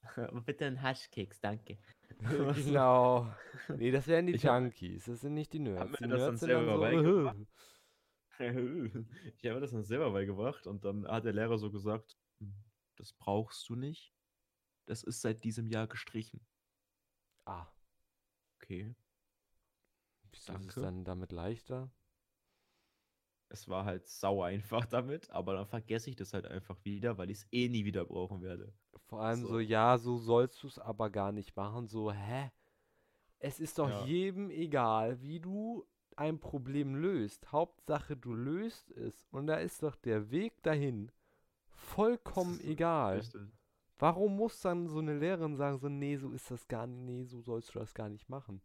(laughs) Bitte einen Haschkeks, danke. genau. Nee, das wären die Ich Junkies, das sind nicht die Nerds. Die das dann Nerds sind dann selber so, beigebracht. "Äh, ich habe das dann selber beigebracht und dann hat der Lehrer so gesagt, "Hm, das brauchst du nicht. Das ist seit diesem Jahr gestrichen. Ah, Okay. ist es dann damit leichter? Es war halt sau einfach (laughs) damit, aber dann vergesse ich das halt einfach wieder, weil ich es eh nie wieder brauchen werde. Vor allem so, So. ja, so sollst du es aber gar nicht machen. So, hä? Es ist doch Ja. jedem egal, wie du ein Problem löst. Hauptsache, du löst es. Und da ist doch der Weg dahin vollkommen ist egal. Richtig. Warum muss dann so eine Lehrerin sagen, so, nee, so ist das gar nicht, nee, so sollst du das gar nicht machen?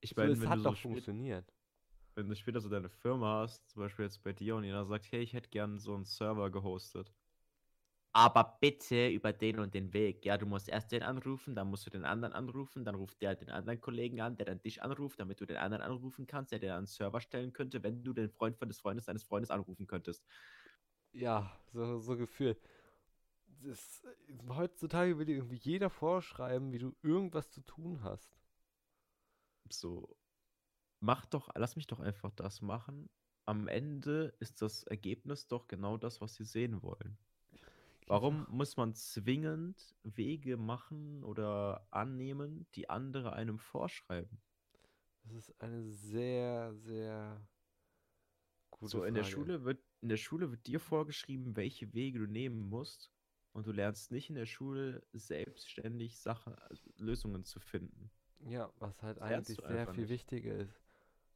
Ich So, meine, es wenn, hat so doch spät, funktioniert. wenn du später so deine Firma hast, zum Beispiel jetzt bei dir und jeder sagt, hey, ich hätte gern so einen Server gehostet. Aber bitte über den und den Weg. Ja, du musst erst den anrufen, dann musst du den anderen anrufen, dann ruft der den anderen Kollegen an, der dann dich anruft, damit du den anderen anrufen kannst, der dir einen Server stellen könnte, wenn du den Freund von des Freundes deines Freundes anrufen könntest. Ja, so, so gefühlt. Das, heutzutage will dir irgendwie jeder vorschreiben, wie du irgendwas zu tun hast. So, mach doch, lass mich doch einfach das machen. Am Ende ist das Ergebnis doch genau das, was sie sehen wollen. Warum muss man zwingend Wege machen oder annehmen, die andere einem vorschreiben? Das ist eine sehr, sehr gute so in der Frage. Schule wird in der Schule wird dir vorgeschrieben, welche Wege du nehmen musst, und du lernst nicht in der Schule selbstständig Sachen, also Lösungen zu finden. Ja, was halt Das eigentlich sehr viel nicht. wichtiger ist.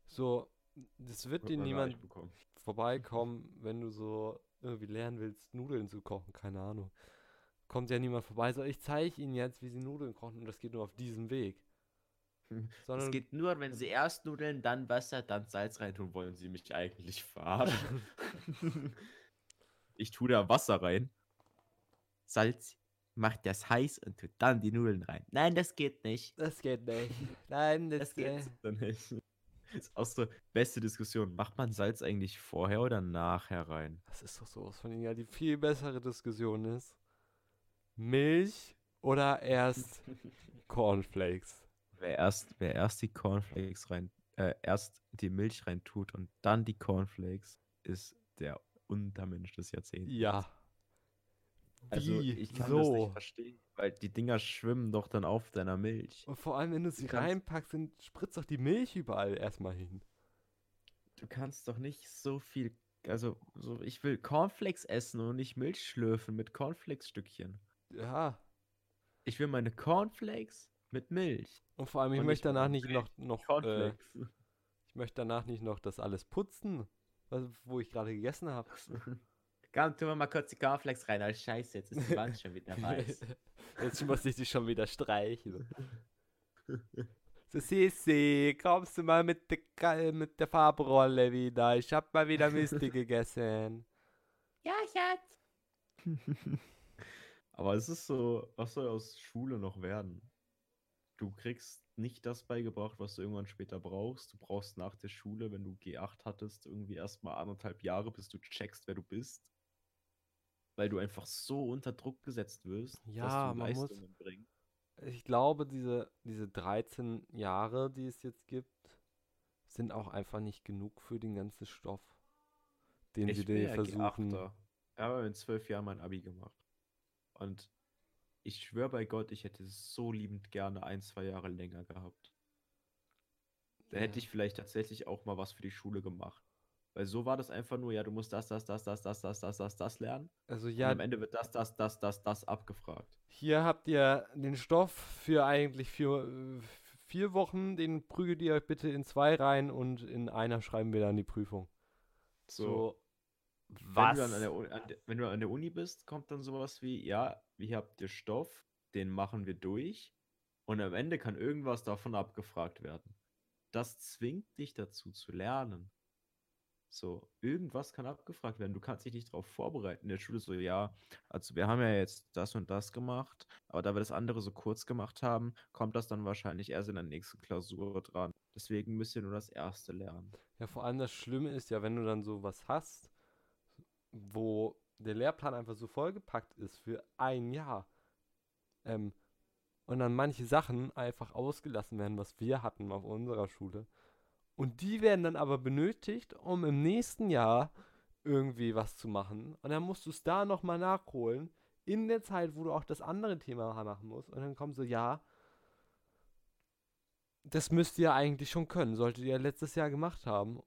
So, das wird dir niemand vorbeikommen, (laughs) wenn du so irgendwie lernen willst, Nudeln zu kochen, keine Ahnung. Kommt ja niemand vorbei, so ich zeige Ihnen jetzt, wie Sie Nudeln kochen und das geht nur auf diesem Weg. Es Sondern geht nur, wenn sie erst Nudeln, dann Wasser, dann Salz reintun. Wollen Sie mich eigentlich verarschen? (laughs) ich tue da Wasser rein. Salz macht das heiß und tut dann die Nudeln rein. Nein, das geht nicht. das geht nicht. Nein, das, Das geht äh, nicht. Ist auch so beste Diskussion. Macht man Salz eigentlich vorher oder nachher rein? Das ist doch sowas von Ihnen. Ja, die viel bessere Diskussion ist, Milch oder erst (laughs) Cornflakes? Wer erst, wer erst die Cornflakes rein, äh, erst die Milch rein tut und dann die Cornflakes, ist der Untermensch des Jahrzehnts. Ja. Also Wie? ich kann das so? nicht verstehen, weil die Dinger schwimmen doch dann auf deiner Milch. Und vor allem, wenn du sie kannst- reinpackst, dann spritzt doch die Milch überall erstmal hin. Du kannst doch nicht so viel, also so, ich will Cornflakes essen und nicht Milch schlürfen mit Cornflakes-Stückchen. Ja. Ich will meine Cornflakes mit Milch. Und vor allem, ich Und möchte danach nicht noch, noch äh. Ich möchte danach nicht noch das alles putzen, was, wo ich gerade gegessen habe. (laughs) Komm, tun wir mal kurz die Cornflakes rein. Oh, scheiße, jetzt ist die Wand schon wieder weiß. (laughs) Jetzt muss ich dich schon wieder streichen. So, Sissi, kommst du mal mit der, mit der Farbrolle wieder? Ich hab mal wieder Misty (laughs) gegessen. Ja, Schatz. Aber es ist so, was soll aus Schule noch werden? Du kriegst nicht das beigebracht, was du irgendwann später brauchst. Du brauchst nach der Schule, wenn du G8 hattest, irgendwie erstmal anderthalb Jahre, bis du checkst, wer du bist. Weil du einfach so unter Druck gesetzt wirst, Ja, dass du man muss- Leistungen bringst. Ich glaube, diese, diese 13 Jahre, die es jetzt gibt, sind auch einfach nicht genug für den ganzen Stoff, den sie Ich bin dir ja versuchen. G8er. Ich habe in zwölf Jahren mein Abi gemacht. Und ich schwöre bei Gott, ich hätte es so liebend gerne ein, zwei Jahre länger gehabt. Da hätte Ja. ich vielleicht tatsächlich auch mal was für die Schule gemacht. Weil so war das einfach nur, ja, du musst das, das, das, das, das, das, das, das, das lernen. Also Und ja, am Ende wird das, das, das, das, das abgefragt. hier habt ihr den Stoff für eigentlich vier, äh, vier Wochen, den prügelt ihr euch bitte in zwei rein und in einer schreiben wir dann die Prüfung. So, was? Wenn du, an der, Uni- an der, wenn du an der Uni bist, kommt dann sowas wie, ja, hier habt ihr Stoff, den machen wir durch und am Ende kann irgendwas davon abgefragt werden. Das zwingt dich dazu zu lernen. So, irgendwas kann abgefragt werden. Du kannst dich nicht darauf vorbereiten. In der Schule so, ja, also wir haben ja jetzt das und das gemacht, aber da wir das andere so kurz gemacht haben, kommt das dann wahrscheinlich erst in der nächsten Klausur dran. Deswegen müsst ihr nur das erste lernen. Ja, vor allem das Schlimme ist ja, wenn du dann sowas hast, wo der Lehrplan einfach so vollgepackt ist für ein Jahr, ähm, und dann manche Sachen einfach ausgelassen werden, was wir hatten auf unserer Schule. Und die werden dann aber benötigt, um im nächsten Jahr irgendwie was zu machen. Und dann musst du es da nochmal nachholen, in der Zeit, wo du auch das andere Thema machen musst. Und dann kommt so, ja, das müsst ihr eigentlich schon können, solltet ihr letztes Jahr gemacht haben.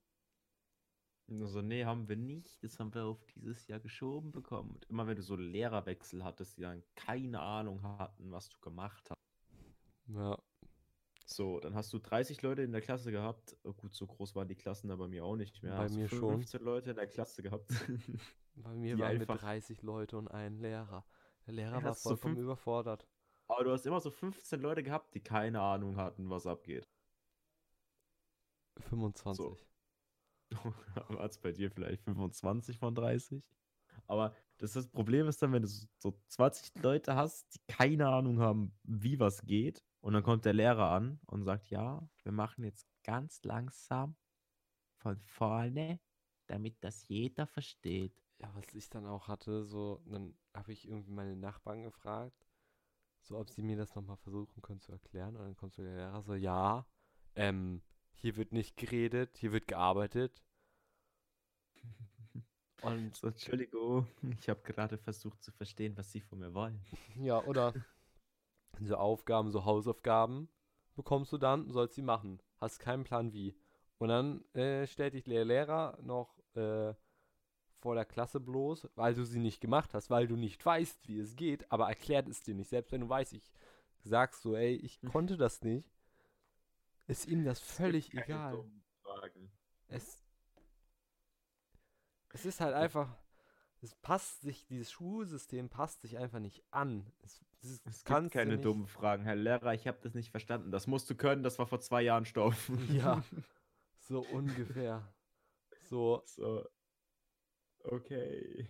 Also, nee, haben wir nicht. Das haben wir auf dieses Jahr geschoben bekommen. Und immer wenn du so Lehrerwechsel hattest, die dann keine Ahnung hatten, was du gemacht hast. Ja, So, dann hast du 30 Leute in der Klasse gehabt. Oh, gut, so groß waren die Klassen aber bei mir auch nicht mehr. Bei Hast du mir schon. 15 Leute in der Klasse gehabt. (laughs) bei mir Die waren wir einfach- 30 Leute und ein Lehrer. Der Lehrer Ja, war so vollkommen fünf- überfordert. aber du hast immer so 15 Leute gehabt, die keine Ahnung hatten, was abgeht. 25. Als (laughs) bei dir vielleicht 25 von 30. Aber das, das Problem ist dann, wenn du so 20 Leute hast, die keine Ahnung haben, wie was geht. Und dann kommt der Lehrer an und sagt, ja, wir machen jetzt ganz langsam von vorne, damit das jeder versteht. Ja, was ich dann auch hatte, so, dann habe ich irgendwie meine Nachbarn gefragt, so ob sie mir das nochmal versuchen können zu erklären. Und dann kommt so der Lehrer so, ja, ähm, hier wird nicht geredet, hier wird gearbeitet. (laughs) Und So, Entschuldigung, ich habe gerade versucht zu verstehen, was Sie von mir wollen. (laughs) ja, oder so Aufgaben, so Hausaufgaben bekommst du dann, sollst sie machen. Hast keinen Plan wie. Und dann äh, stellt dich der Lehrer noch äh, vor der Klasse bloß, weil du sie nicht gemacht hast, weil du nicht weißt, wie es geht, aber erklärt es dir nicht. Selbst wenn du weißt, ich sagst so, ey, ich (laughs) konnte das nicht, ist ihm das völlig Keine egal. Es, es ist halt einfach, es passt sich, dieses Schulsystem passt sich einfach nicht an. Es, es, Es gibt keine nicht- dummen Fragen. Herr Lehrer, ich habe das nicht verstanden. Das musst du können, das war vor zwei Jahren Stoff. (laughs) Ja, (laughs) so ungefähr. So, So. Okay.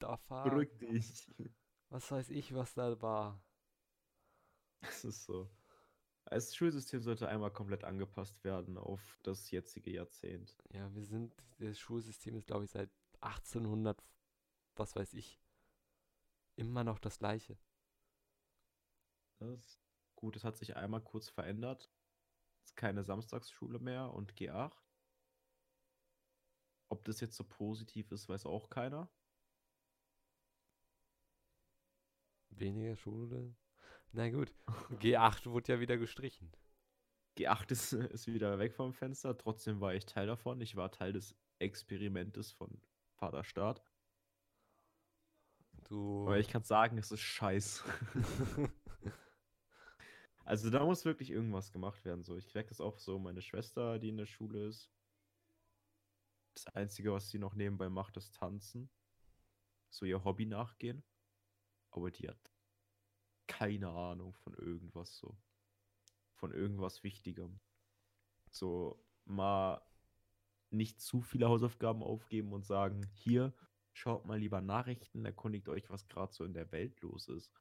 da fahr, Beruhig dich. was weiß ich, was da war. Das ist so. Das Schulsystem sollte einmal komplett angepasst werden auf das jetzige Jahrzehnt. Ja, wir sind, das Schulsystem ist, glaube ich, seit 1800, was weiß ich, immer noch das gleiche. Das gut, es hat sich einmal kurz verändert. Es ist keine Samstagsschule mehr und G8. Ob das jetzt so positiv ist, weiß auch keiner. Weniger Schule. Na gut, G8 wurde ja wieder gestrichen. G8 ist, (laughs) ist wieder weg vom Fenster. Trotzdem war ich Teil davon. Ich war Teil des Experimentes von Vaterstaat. Du. Aber ich kann sagen, es ist scheiß. (laughs) Also da muss wirklich irgendwas gemacht werden. So, ich merke das auch so, meine Schwester, die in der Schule ist. Das Einzige, was sie noch nebenbei macht, ist tanzen. So ihr Hobby nachgehen. Aber die hat keine Ahnung von irgendwas so. Von irgendwas Wichtigem. So mal nicht zu viele Hausaufgaben aufgeben und sagen, hier, schaut mal lieber Nachrichten, erkundigt euch, was gerade so in der Welt los ist.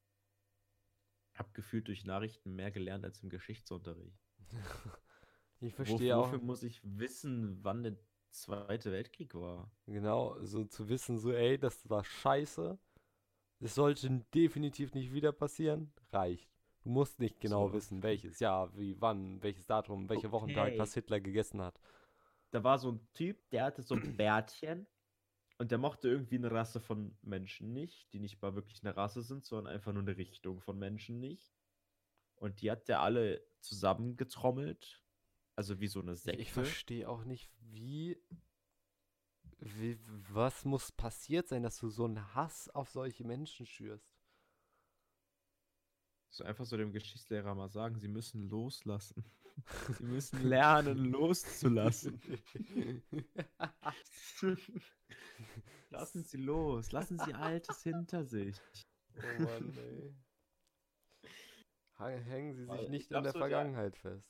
Hab gefühlt durch Nachrichten mehr gelernt als im Geschichtsunterricht. (laughs) Ich verstehe auch. wofür muss ich wissen, wann der Zweite Weltkrieg war? Genau, so zu wissen, so, ey, das war scheiße. Das sollte definitiv nicht wieder passieren. Reicht. Du musst nicht genau So. wissen, welches Jahr, wie, wann, welches Datum, welcher Wochentag, Okay. was Hitler gegessen hat. Da war so ein Typ, der hatte so ein (clears throat) Bärtchen. Und der mochte irgendwie eine Rasse von Menschen nicht, die nicht mal wirklich eine Rasse sind, sondern einfach nur eine Richtung von Menschen nicht. Und die hat der alle zusammengetrommelt. Also wie so eine Sekte. ich verstehe auch nicht, wie, wie. Was muss passiert sein, dass du so einen Hass auf solche Menschen schürst? So einfach so dem Geschichtslehrer mal sagen, sie müssen loslassen. (laughs) sie müssen lernen, loszulassen. (laughs) Lassen Sie los, lassen Sie Altes hinter sich. Oh Mann, ey. Hängen Sie sich ich nicht in der so, der- Vergangenheit fest.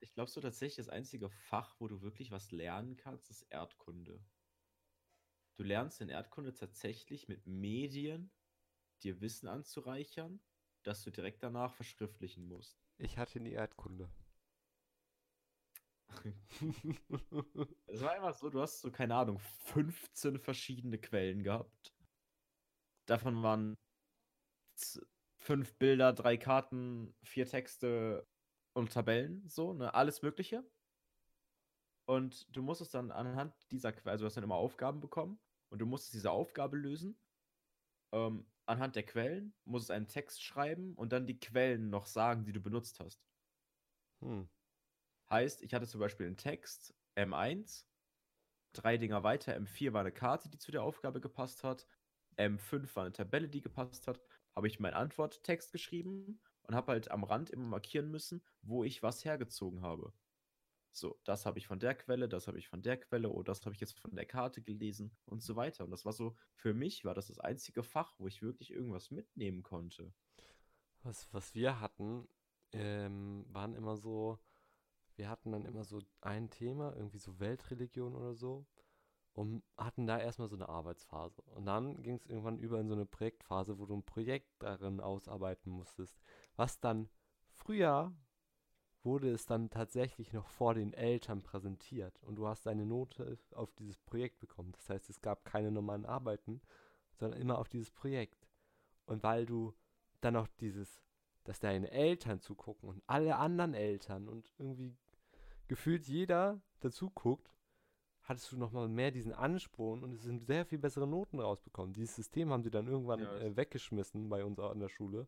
Ich glaube so tatsächlich, das einzige Fach, wo du wirklich was lernen kannst, ist Erdkunde. Du lernst in Erdkunde tatsächlich mit Medien dir Wissen anzureichern, das du direkt danach verschriftlichen musst. Ich hatte nie Erdkunde. (laughs) Es war einfach so, du hast so, keine Ahnung, 15 verschiedene Quellen gehabt. Davon waren fünf Bilder, drei Karten, vier Texte und Tabellen, so, ne, alles Mögliche. Und du musstest dann anhand dieser Quellen, also du hast dann immer Aufgaben bekommen und du musstest diese Aufgabe lösen. Ähm, anhand der Quellen musstest einen Text schreiben und dann die Quellen noch sagen, die du benutzt hast. Hm. Heißt, ich hatte zum Beispiel einen Text, M1, drei Dinger weiter, M4 war eine Karte, die zu der Aufgabe gepasst hat, M5 war eine Tabelle, die gepasst hat, habe ich meinen Antworttext geschrieben und habe halt am Rand immer markieren müssen, wo ich was hergezogen habe. So, das habe ich von der Quelle, das habe ich von der Quelle, oh, das habe ich jetzt von der Karte gelesen und so weiter. Und das war so, für mich war das das einzige Fach, wo ich wirklich irgendwas mitnehmen konnte. Was, was wir hatten, ähm, waren immer so, wir hatten dann immer so ein Thema, irgendwie so Weltreligion oder so, und hatten da erstmal so eine Arbeitsphase. Und dann ging es irgendwann über in so eine Projektphase, wo du ein Projekt darin ausarbeiten musstest. Was dann früher wurde es dann tatsächlich noch vor den Eltern präsentiert und du hast deine Note auf dieses Projekt bekommen. Das heißt, es gab keine normalen Arbeiten, sondern immer auf dieses Projekt. Und weil du dann auch dieses, dass deine Eltern zugucken und alle anderen Eltern und irgendwie gefühlt jeder dazu guckt, hattest du nochmal mehr diesen Ansporn und es sind sehr viel bessere Noten rausbekommen. Dieses System haben sie dann irgendwann Ja, äh, es- weggeschmissen bei uns an der Schule.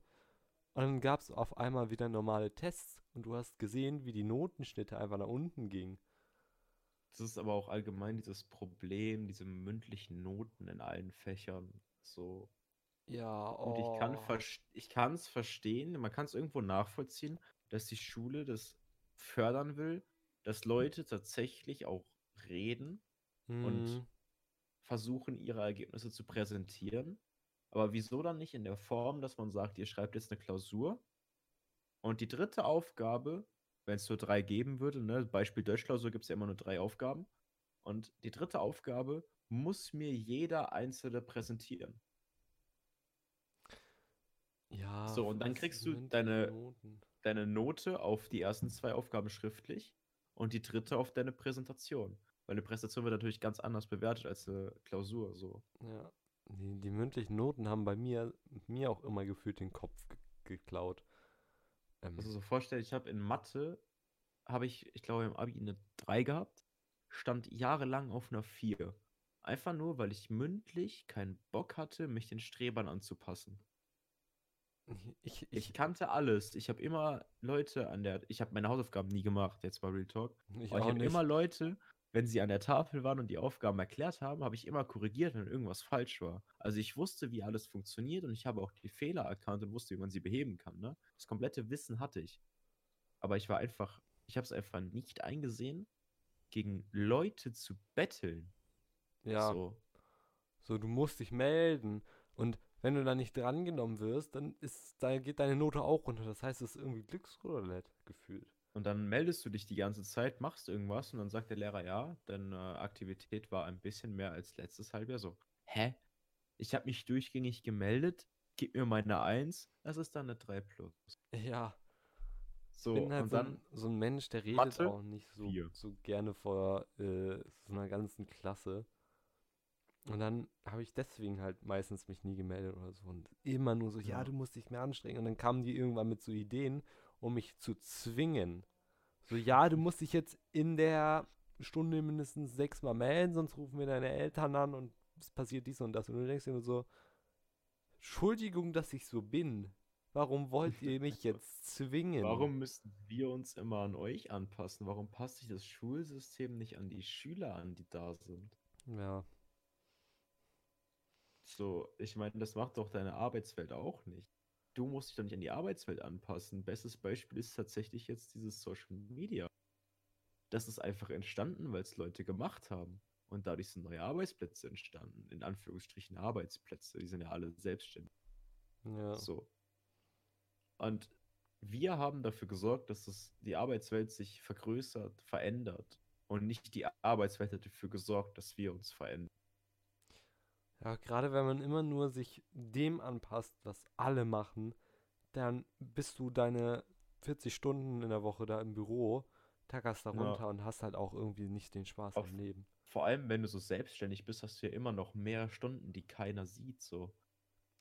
Und dann gab es auf einmal wieder normale Tests und du hast gesehen, wie die Notenschnitte einfach nach unten gingen. Das ist aber auch allgemein dieses Problem, diese mündlichen Noten in allen Fächern. So. Ja, Und ich kann vers- ich kann es verstehen, man kann es irgendwo nachvollziehen, dass die Schule das fördern will, dass Leute tatsächlich auch reden und Mhm. versuchen, ihre Ergebnisse zu präsentieren. Aber wieso dann nicht in der Form, dass man sagt, ihr schreibt jetzt eine Klausur und die dritte Aufgabe, wenn es nur drei geben würde, ne, Beispiel Deutschklausur gibt es ja immer nur drei Aufgaben, und die dritte Aufgabe muss mir jeder einzelne präsentieren. Ja, So, und dann kriegst du deine- Noten? Deine Note auf die ersten zwei Aufgaben schriftlich und die dritte auf deine Präsentation. Weil eine Präsentation wird natürlich ganz anders bewertet als eine Klausur. So. Ja, die, die mündlichen Noten haben bei mir, mir auch immer gefühlt den Kopf ge geklaut. Ähm, Also so vorstellen, ich habe in Mathe, habe ich, ich glaube im Abi eine 3 gehabt, stand jahrelang auf einer 4. Einfach nur, weil ich mündlich keinen Bock hatte, mich den Strebern anzupassen. ich, ich, Ich kannte alles. Ich habe immer Leute an der, ich habe meine Hausaufgaben nie gemacht, jetzt mal Real Talk. ich ich habe immer Leute, wenn sie an der Tafel waren und die Aufgaben erklärt haben, habe ich immer korrigiert, wenn irgendwas falsch war. Also ich wusste, wie alles funktioniert und ich habe auch die Fehler erkannt und wusste, wie man sie beheben kann. Ne? Das komplette Wissen hatte ich. aber ich war einfach, ich habe es einfach nicht eingesehen, gegen Leute zu betteln. Ja. So. So, du musst dich melden. Und wenn du da nicht drangenommen wirst, dann ist, da geht deine Note auch runter. Das heißt, es ist irgendwie Glücksroulette gefühlt. Und dann meldest du dich die ganze Zeit, machst irgendwas und dann sagt der Lehrer, ja, deine Aktivität war ein bisschen mehr als letztes Halbjahr. So, hä? Ich habe mich durchgängig gemeldet, gib mir meine 1, das ist dann eine 3 plus. Ja. So, ich bin halt und so, dann ein, so ein Mensch, der redet Mathe, auch nicht so, vier. so gerne vor äh, so einer ganzen Klasse. Und dann habe ich deswegen halt meistens mich nie gemeldet oder so. Und immer nur so, ja, Ja. du musst dich mehr anstrengen. Und dann kamen die irgendwann mit so Ideen, um mich zu zwingen. So, ja, du musst dich jetzt in der Stunde mindestens sechsmal melden, sonst rufen wir deine Eltern an und es passiert dies und das. Und du denkst dir nur so, Entschuldigung, dass ich so bin. Warum wollt ihr mich (laughs) jetzt zwingen? Warum müssen wir uns immer an euch anpassen? Warum passt sich das Schulsystem nicht an die Schüler an, die da sind? Ja, So, ich meine, das macht doch deine Arbeitswelt auch nicht. Du musst dich doch nicht an die Arbeitswelt anpassen. Bestes Beispiel ist tatsächlich jetzt dieses Social Media. Das ist einfach entstanden, weil es Leute gemacht haben. Und dadurch sind neue Arbeitsplätze entstanden. In Anführungsstrichen Arbeitsplätze. Die sind ja alle selbstständig. ja. So. Und wir haben dafür gesorgt, dass es, die Arbeitswelt sich vergrößert, verändert. Und nicht die Arbeitswelt hat dafür gesorgt, dass wir uns verändern. Ja, gerade wenn man immer nur sich dem anpasst, was alle machen, dann bist du deine 40 Stunden in der Woche da im Büro, tackerst da Ja. runter und hast halt auch irgendwie nicht den Spaß Auf- am Leben. Vor allem, wenn du so selbstständig bist, hast du ja immer noch mehr Stunden, die keiner sieht. So.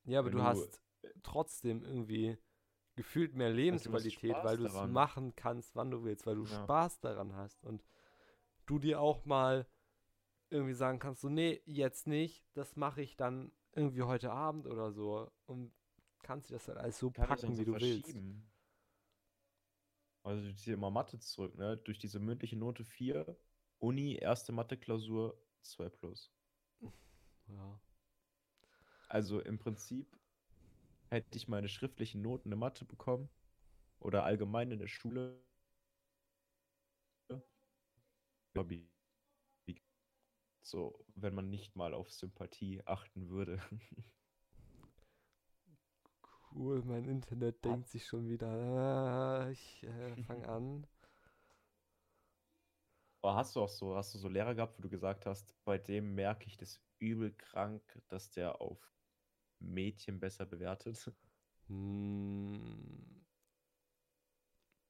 Ja, aber du du- hast trotzdem irgendwie gefühlt mehr Lebensqualität, weil Spaß du es machen kannst, wann du willst, weil du Ja. Spaß daran hast und du dir auch mal irgendwie sagen kannst, so, nee, jetzt nicht, das mache ich dann irgendwie heute Abend oder so und kannst dir das halt alles so Kann packen, dann wie so du willst. Also ich ziehe immer Mathe zurück, ne? Durch diese mündliche Note 4, Uni, erste Mathe-Klausur 2 plus. Ja. Also im Prinzip hätte ich meine schriftlichen Noten in Mathe bekommen oder allgemein in der Schule. Hobby. So, wenn man nicht mal auf Sympathie achten würde. (laughs) Cool, mein Internet denkt sich schon wieder, ah, ich äh, fange (laughs) an. Aber hast du auch so, hast du so Lehrer gehabt, wo du gesagt hast, bei dem merke ich das übel krank, dass der auf Mädchen besser bewertet? Hm,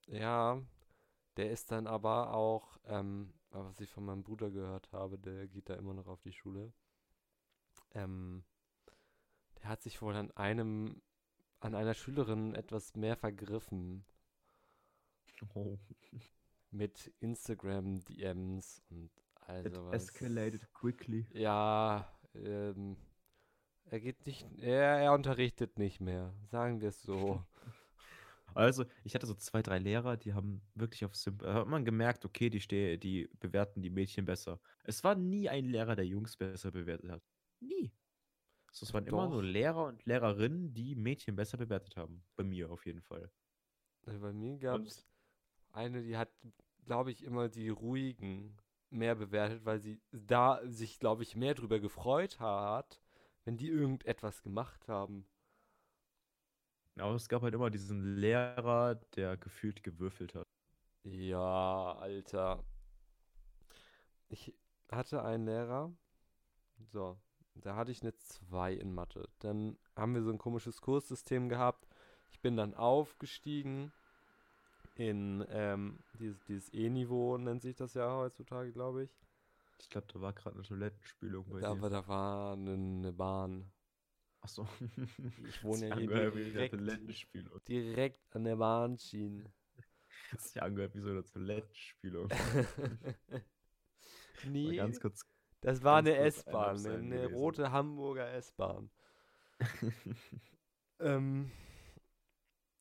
ja, der ist dann aber auch, ähm, was ich von meinem Bruder gehört habe, der geht da immer noch auf die Schule. Ähm, der hat sich wohl an einem, an einer Schülerin etwas mehr vergriffen Oh. mit Instagram-DMs und all It sowas. escalated quickly. Ja, ähm, er geht nicht, er, er unterrichtet nicht mehr, sagen wir es so. (laughs) Also, ich hatte so zwei, drei Lehrer, die haben wirklich auf Symp da hat man gemerkt, okay, die stehe, die bewerten die Mädchen besser. Es war nie ein Lehrer, der Jungs besser bewertet hat. Nie. So, es waren immer nur Doch. Lehrer und Lehrerinnen, die Mädchen besser bewertet haben. Bei mir auf jeden Fall. Also bei mir gab es eine, die hat, glaube ich, immer die ruhigen mehr bewertet, weil sie da sich, glaube ich, mehr drüber gefreut hat, wenn die irgendetwas gemacht haben. Aber es gab halt immer diesen Lehrer, der gefühlt gewürfelt hat. Ja, Alter. Ich hatte einen Lehrer, so, da hatte ich eine 2 in Mathe. Dann haben wir so ein komisches Kurssystem gehabt. Ich bin dann aufgestiegen in ähm, dieses, dieses E-Niveau, nennt sich das ja heutzutage, glaube ich. Ich glaube, da war gerade eine Toilettenspülung bei Da, dir. aber da war eine, eine Bahn. Achso. Ich wohne (laughs) ja hier direkt- Toilettenspülung. Direkt an der Bahnschiene. Das (laughs) ist ja angehört wie so eine Toilettenspülung. (laughs) Nie. ganz kurz. Das war eine S-Bahn, eine, eine rote Hamburger S-Bahn. Ähm,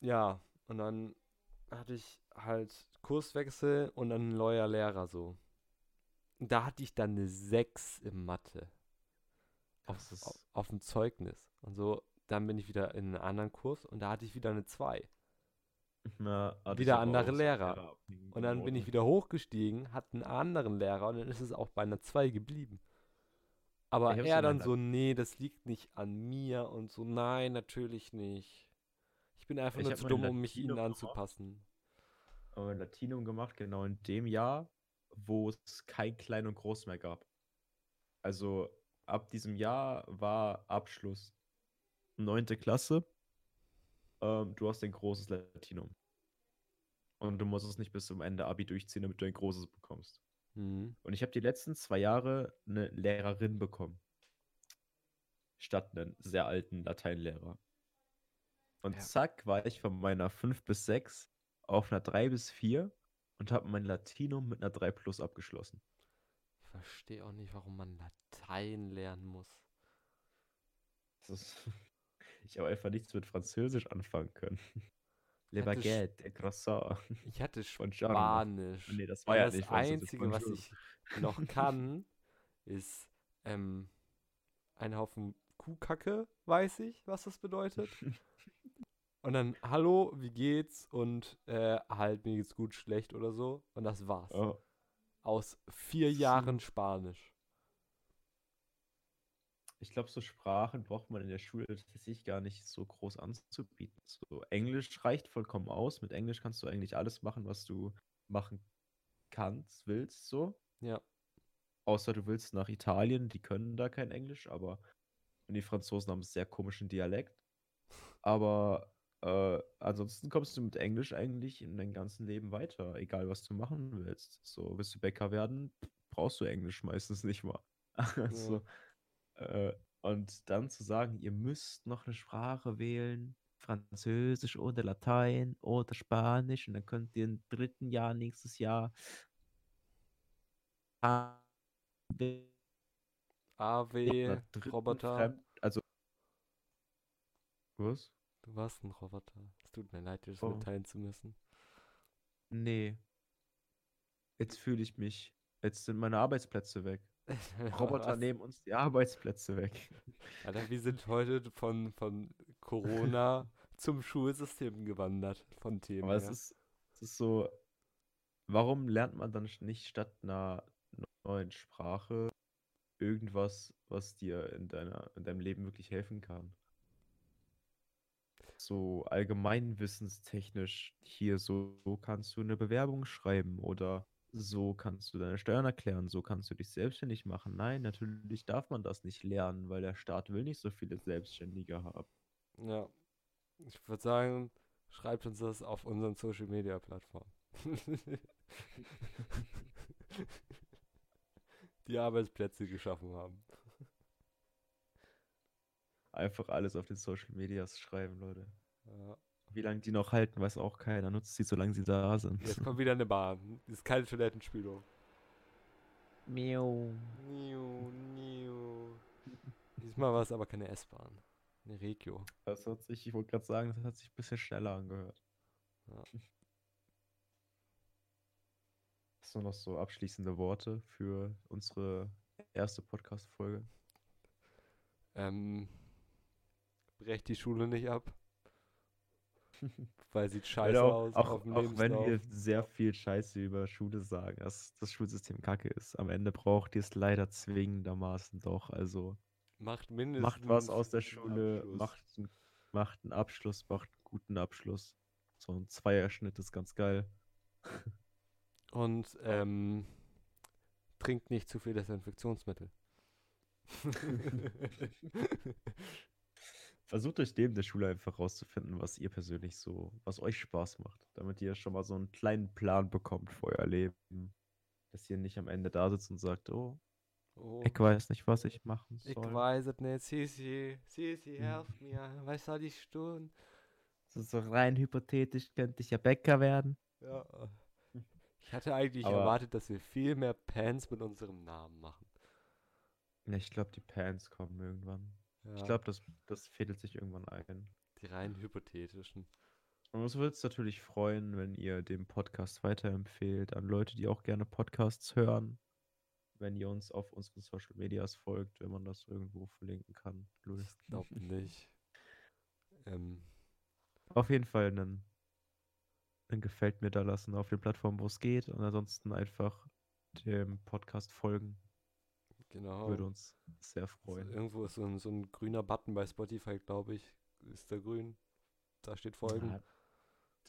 ja, und dann hatte ich halt Kurswechsel und dann ein neuer Lehrer so. Und da hatte ich dann eine 6 im Mathe auf, auf, auf dem Zeugnis. Und so, dann bin ich wieder in einen anderen Kurs und da hatte ich wieder eine 2. Na, Wieder andere Lehrer. Und dann bin ich wieder hochgestiegen, hatte einen anderen Lehrer und dann ist es auch bei einer 2 geblieben. Aber Ich er dann so, nee, das liegt nicht an mir und so, nein, natürlich nicht. Ich bin einfach Ich nur zu dumm, um mich ihnen anzupassen. aber Latinum gemacht, genau in dem Jahr, wo es kein Klein und Groß mehr gab. Also ab diesem Jahr war Abschluss neunte Klasse. Ähm, du hast ein großes Latinum. Und du musst es nicht bis zum Ende Abi durchziehen, damit du ein großes bekommst. Mhm. Und ich habe die letzten zwei Jahre eine Lehrerin bekommen. Statt einen sehr alten Lateinlehrer. Und Ja. zack, war ich von meiner 5 bis 6 auf einer 3 bis 4 und habe mein Latinum mit einer 3 plus abgeschlossen. Ich verstehe auch nicht, warum man Latein lernen muss. Das ist ich habe einfach nichts mit Französisch anfangen können. Le Baguette, Le Croissant. Ich hatte. Spanisch. Nee, das war ja das nicht Französisch, Einzige, was ich noch kann, ist ähm, ein Haufen Kuhkacke, weiß ich, was das bedeutet. Und dann, hallo, wie geht's? Und äh, halt, mir geht's gut, schlecht oder so. Und das war's. Oh, Aus vier. Jahren Spanisch. Ich glaube, so Sprachen braucht man in der Schule tatsächlich gar nicht so groß anzubieten. So Englisch reicht vollkommen aus. Mit Englisch kannst du eigentlich alles machen, was du machen kannst, willst, so. Ja. Außer du willst nach Italien, die können da kein Englisch, aber und die Franzosen haben einen sehr komischen Dialekt. Aber äh, ansonsten kommst du mit Englisch eigentlich in deinem ganzen Leben weiter, egal was du machen willst. So, willst du Bäcker werden, brauchst du Englisch meistens nicht mal. (laughs) Also, äh, und dann zu sagen, ihr müsst noch eine Sprache wählen, Französisch oder Latein oder Spanisch, und dann könnt ihr im dritten Jahr nächstes Jahr AW, Roboter. Fremd also was? Du warst ein Roboter. Es tut mir leid, dir das Oh. mitteilen zu müssen. Nee. Jetzt fühle ich mich. Jetzt sind meine Arbeitsplätze weg. (laughs) Roboter Was? nehmen uns die Arbeitsplätze weg. Alter, wir sind heute von, von Corona (laughs) zum Schulsystem gewandert, von Themen. Aber es ist, es ist so, warum lernt man dann nicht statt einer neuen Sprache irgendwas, was dir in deiner, in deinem Leben wirklich helfen kann? So allgemeinwissenstechnisch hier, so, so kannst du eine Bewerbung schreiben oder so kannst du deine Steuern erklären, so kannst du dich selbstständig machen. Nein, natürlich darf man das nicht lernen, weil der Staat will nicht so viele Selbstständige haben. Ja. Ich würde sagen, schreibt uns das auf unseren Social Media Plattformen. (laughs) Die Arbeitsplätze geschaffen haben. Einfach alles auf den Social Medias schreiben, Leute. Ja. Wie lange die noch halten, weiß auch keiner. Nutzt sie, solange sie da sind. Jetzt kommt wieder eine Bahn. Das ist keine Toilettenspülung. Miau. Niu, niu. Diesmal war es aber keine S-Bahn. Eine Regio. Das hat sich, ich wollte gerade sagen, das hat sich ein bisschen schneller angehört. Ja. Hast du noch so abschließende Worte für unsere erste Podcast-Folge? Ähm, brecht die Schule nicht ab. (laughs) Weil sieht scheiße auch, aus auch, auch wenn wir sehr viel Scheiße über Schule sagen, dass das Schulsystem kacke ist, am Ende braucht ihr es leider zwingendermaßen doch. Also Macht mindestens macht was aus der Schule, macht, einen- macht einen Abschluss, macht einen guten Abschluss. So ein Zweierschnitt ist ganz geil. (laughs) Und ähm, trinkt nicht zu viel Desinfektionsmittel. (laughs) Versucht euch neben der Schule einfach rauszufinden, was ihr persönlich so, was euch Spaß macht, damit ihr schon mal so einen kleinen Plan bekommt für euer Leben. Dass ihr nicht am Ende da sitzt und sagt, oh, oh, ich weiß nicht, was ich machen ich soll. weiß es nicht. Sisi, Sisi, Hm. helf mir. Was soll ich tun? So, so rein hypothetisch könnte ich ja Bäcker werden. Ja. Ich hatte eigentlich Aber- erwartet, dass wir viel mehr Pans mit unserem Namen machen. Ja, ich glaube, die Pants kommen irgendwann. Ja, Ich glaube, das, das fädelt sich irgendwann ein. die rein hypothetischen. Und uns würde es natürlich freuen, wenn ihr den Podcast weiterempfehlt an Leute, die auch gerne Podcasts hören. Wenn ihr uns auf unseren Social Medias folgt, wenn man das irgendwo verlinken kann. Lul. Ich glaube nicht. Ähm, Auf jeden Fall einen ein Gefällt mir da lassen auf den Plattformen, wo es geht. Und ansonsten einfach dem Podcast folgen. Genau. Würde uns sehr So, freuen. irgendwo ist so ein, so ein grüner Button bei Spotify, glaube ich. Ist der grün? Da steht Folgen. Ja,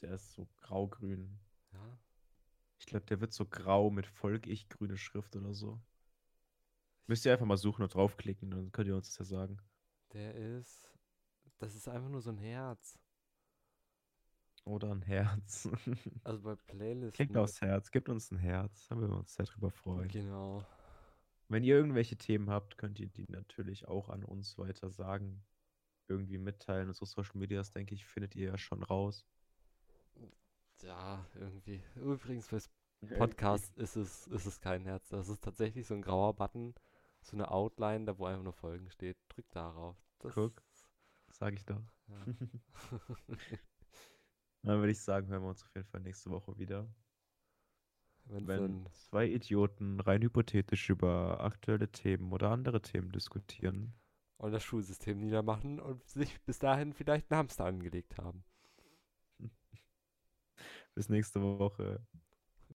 der ist so grau-grün. Ja. Ich glaube, der wird so grau mit Folg ich grüne Schrift oder so. Müsst ihr einfach mal suchen und draufklicken, dann könnt ihr uns das ja sagen. Der ist. Das ist einfach nur so ein Herz. Oder ein Herz. Also bei (laughs) Playlisten. Klickt aufs Herz, gebt uns ein Herz, dann würden wir uns sehr drüber freuen. Genau. Wenn ihr irgendwelche Themen habt, könnt ihr die natürlich auch an uns weiter sagen. Irgendwie mitteilen. Unsere Social Medias, denke ich, findet ihr ja schon raus. Ja, irgendwie. Übrigens, fürs Podcast ist es, ist es kein Herz. Das ist tatsächlich so ein grauer Button, so eine Outline, da wo einfach nur Folgen steht. Drück darauf. Das, Guck. Sag ich doch. Ja. (laughs) Dann würde ich sagen, hören wir uns auf jeden Fall nächste Woche wieder. Wenn's Wenn zwei Idioten rein hypothetisch über aktuelle Themen oder andere Themen diskutieren. und das Schulsystem niedermachen und sich bis dahin vielleicht einen Hamster angelegt haben. (laughs) Bis nächste Woche.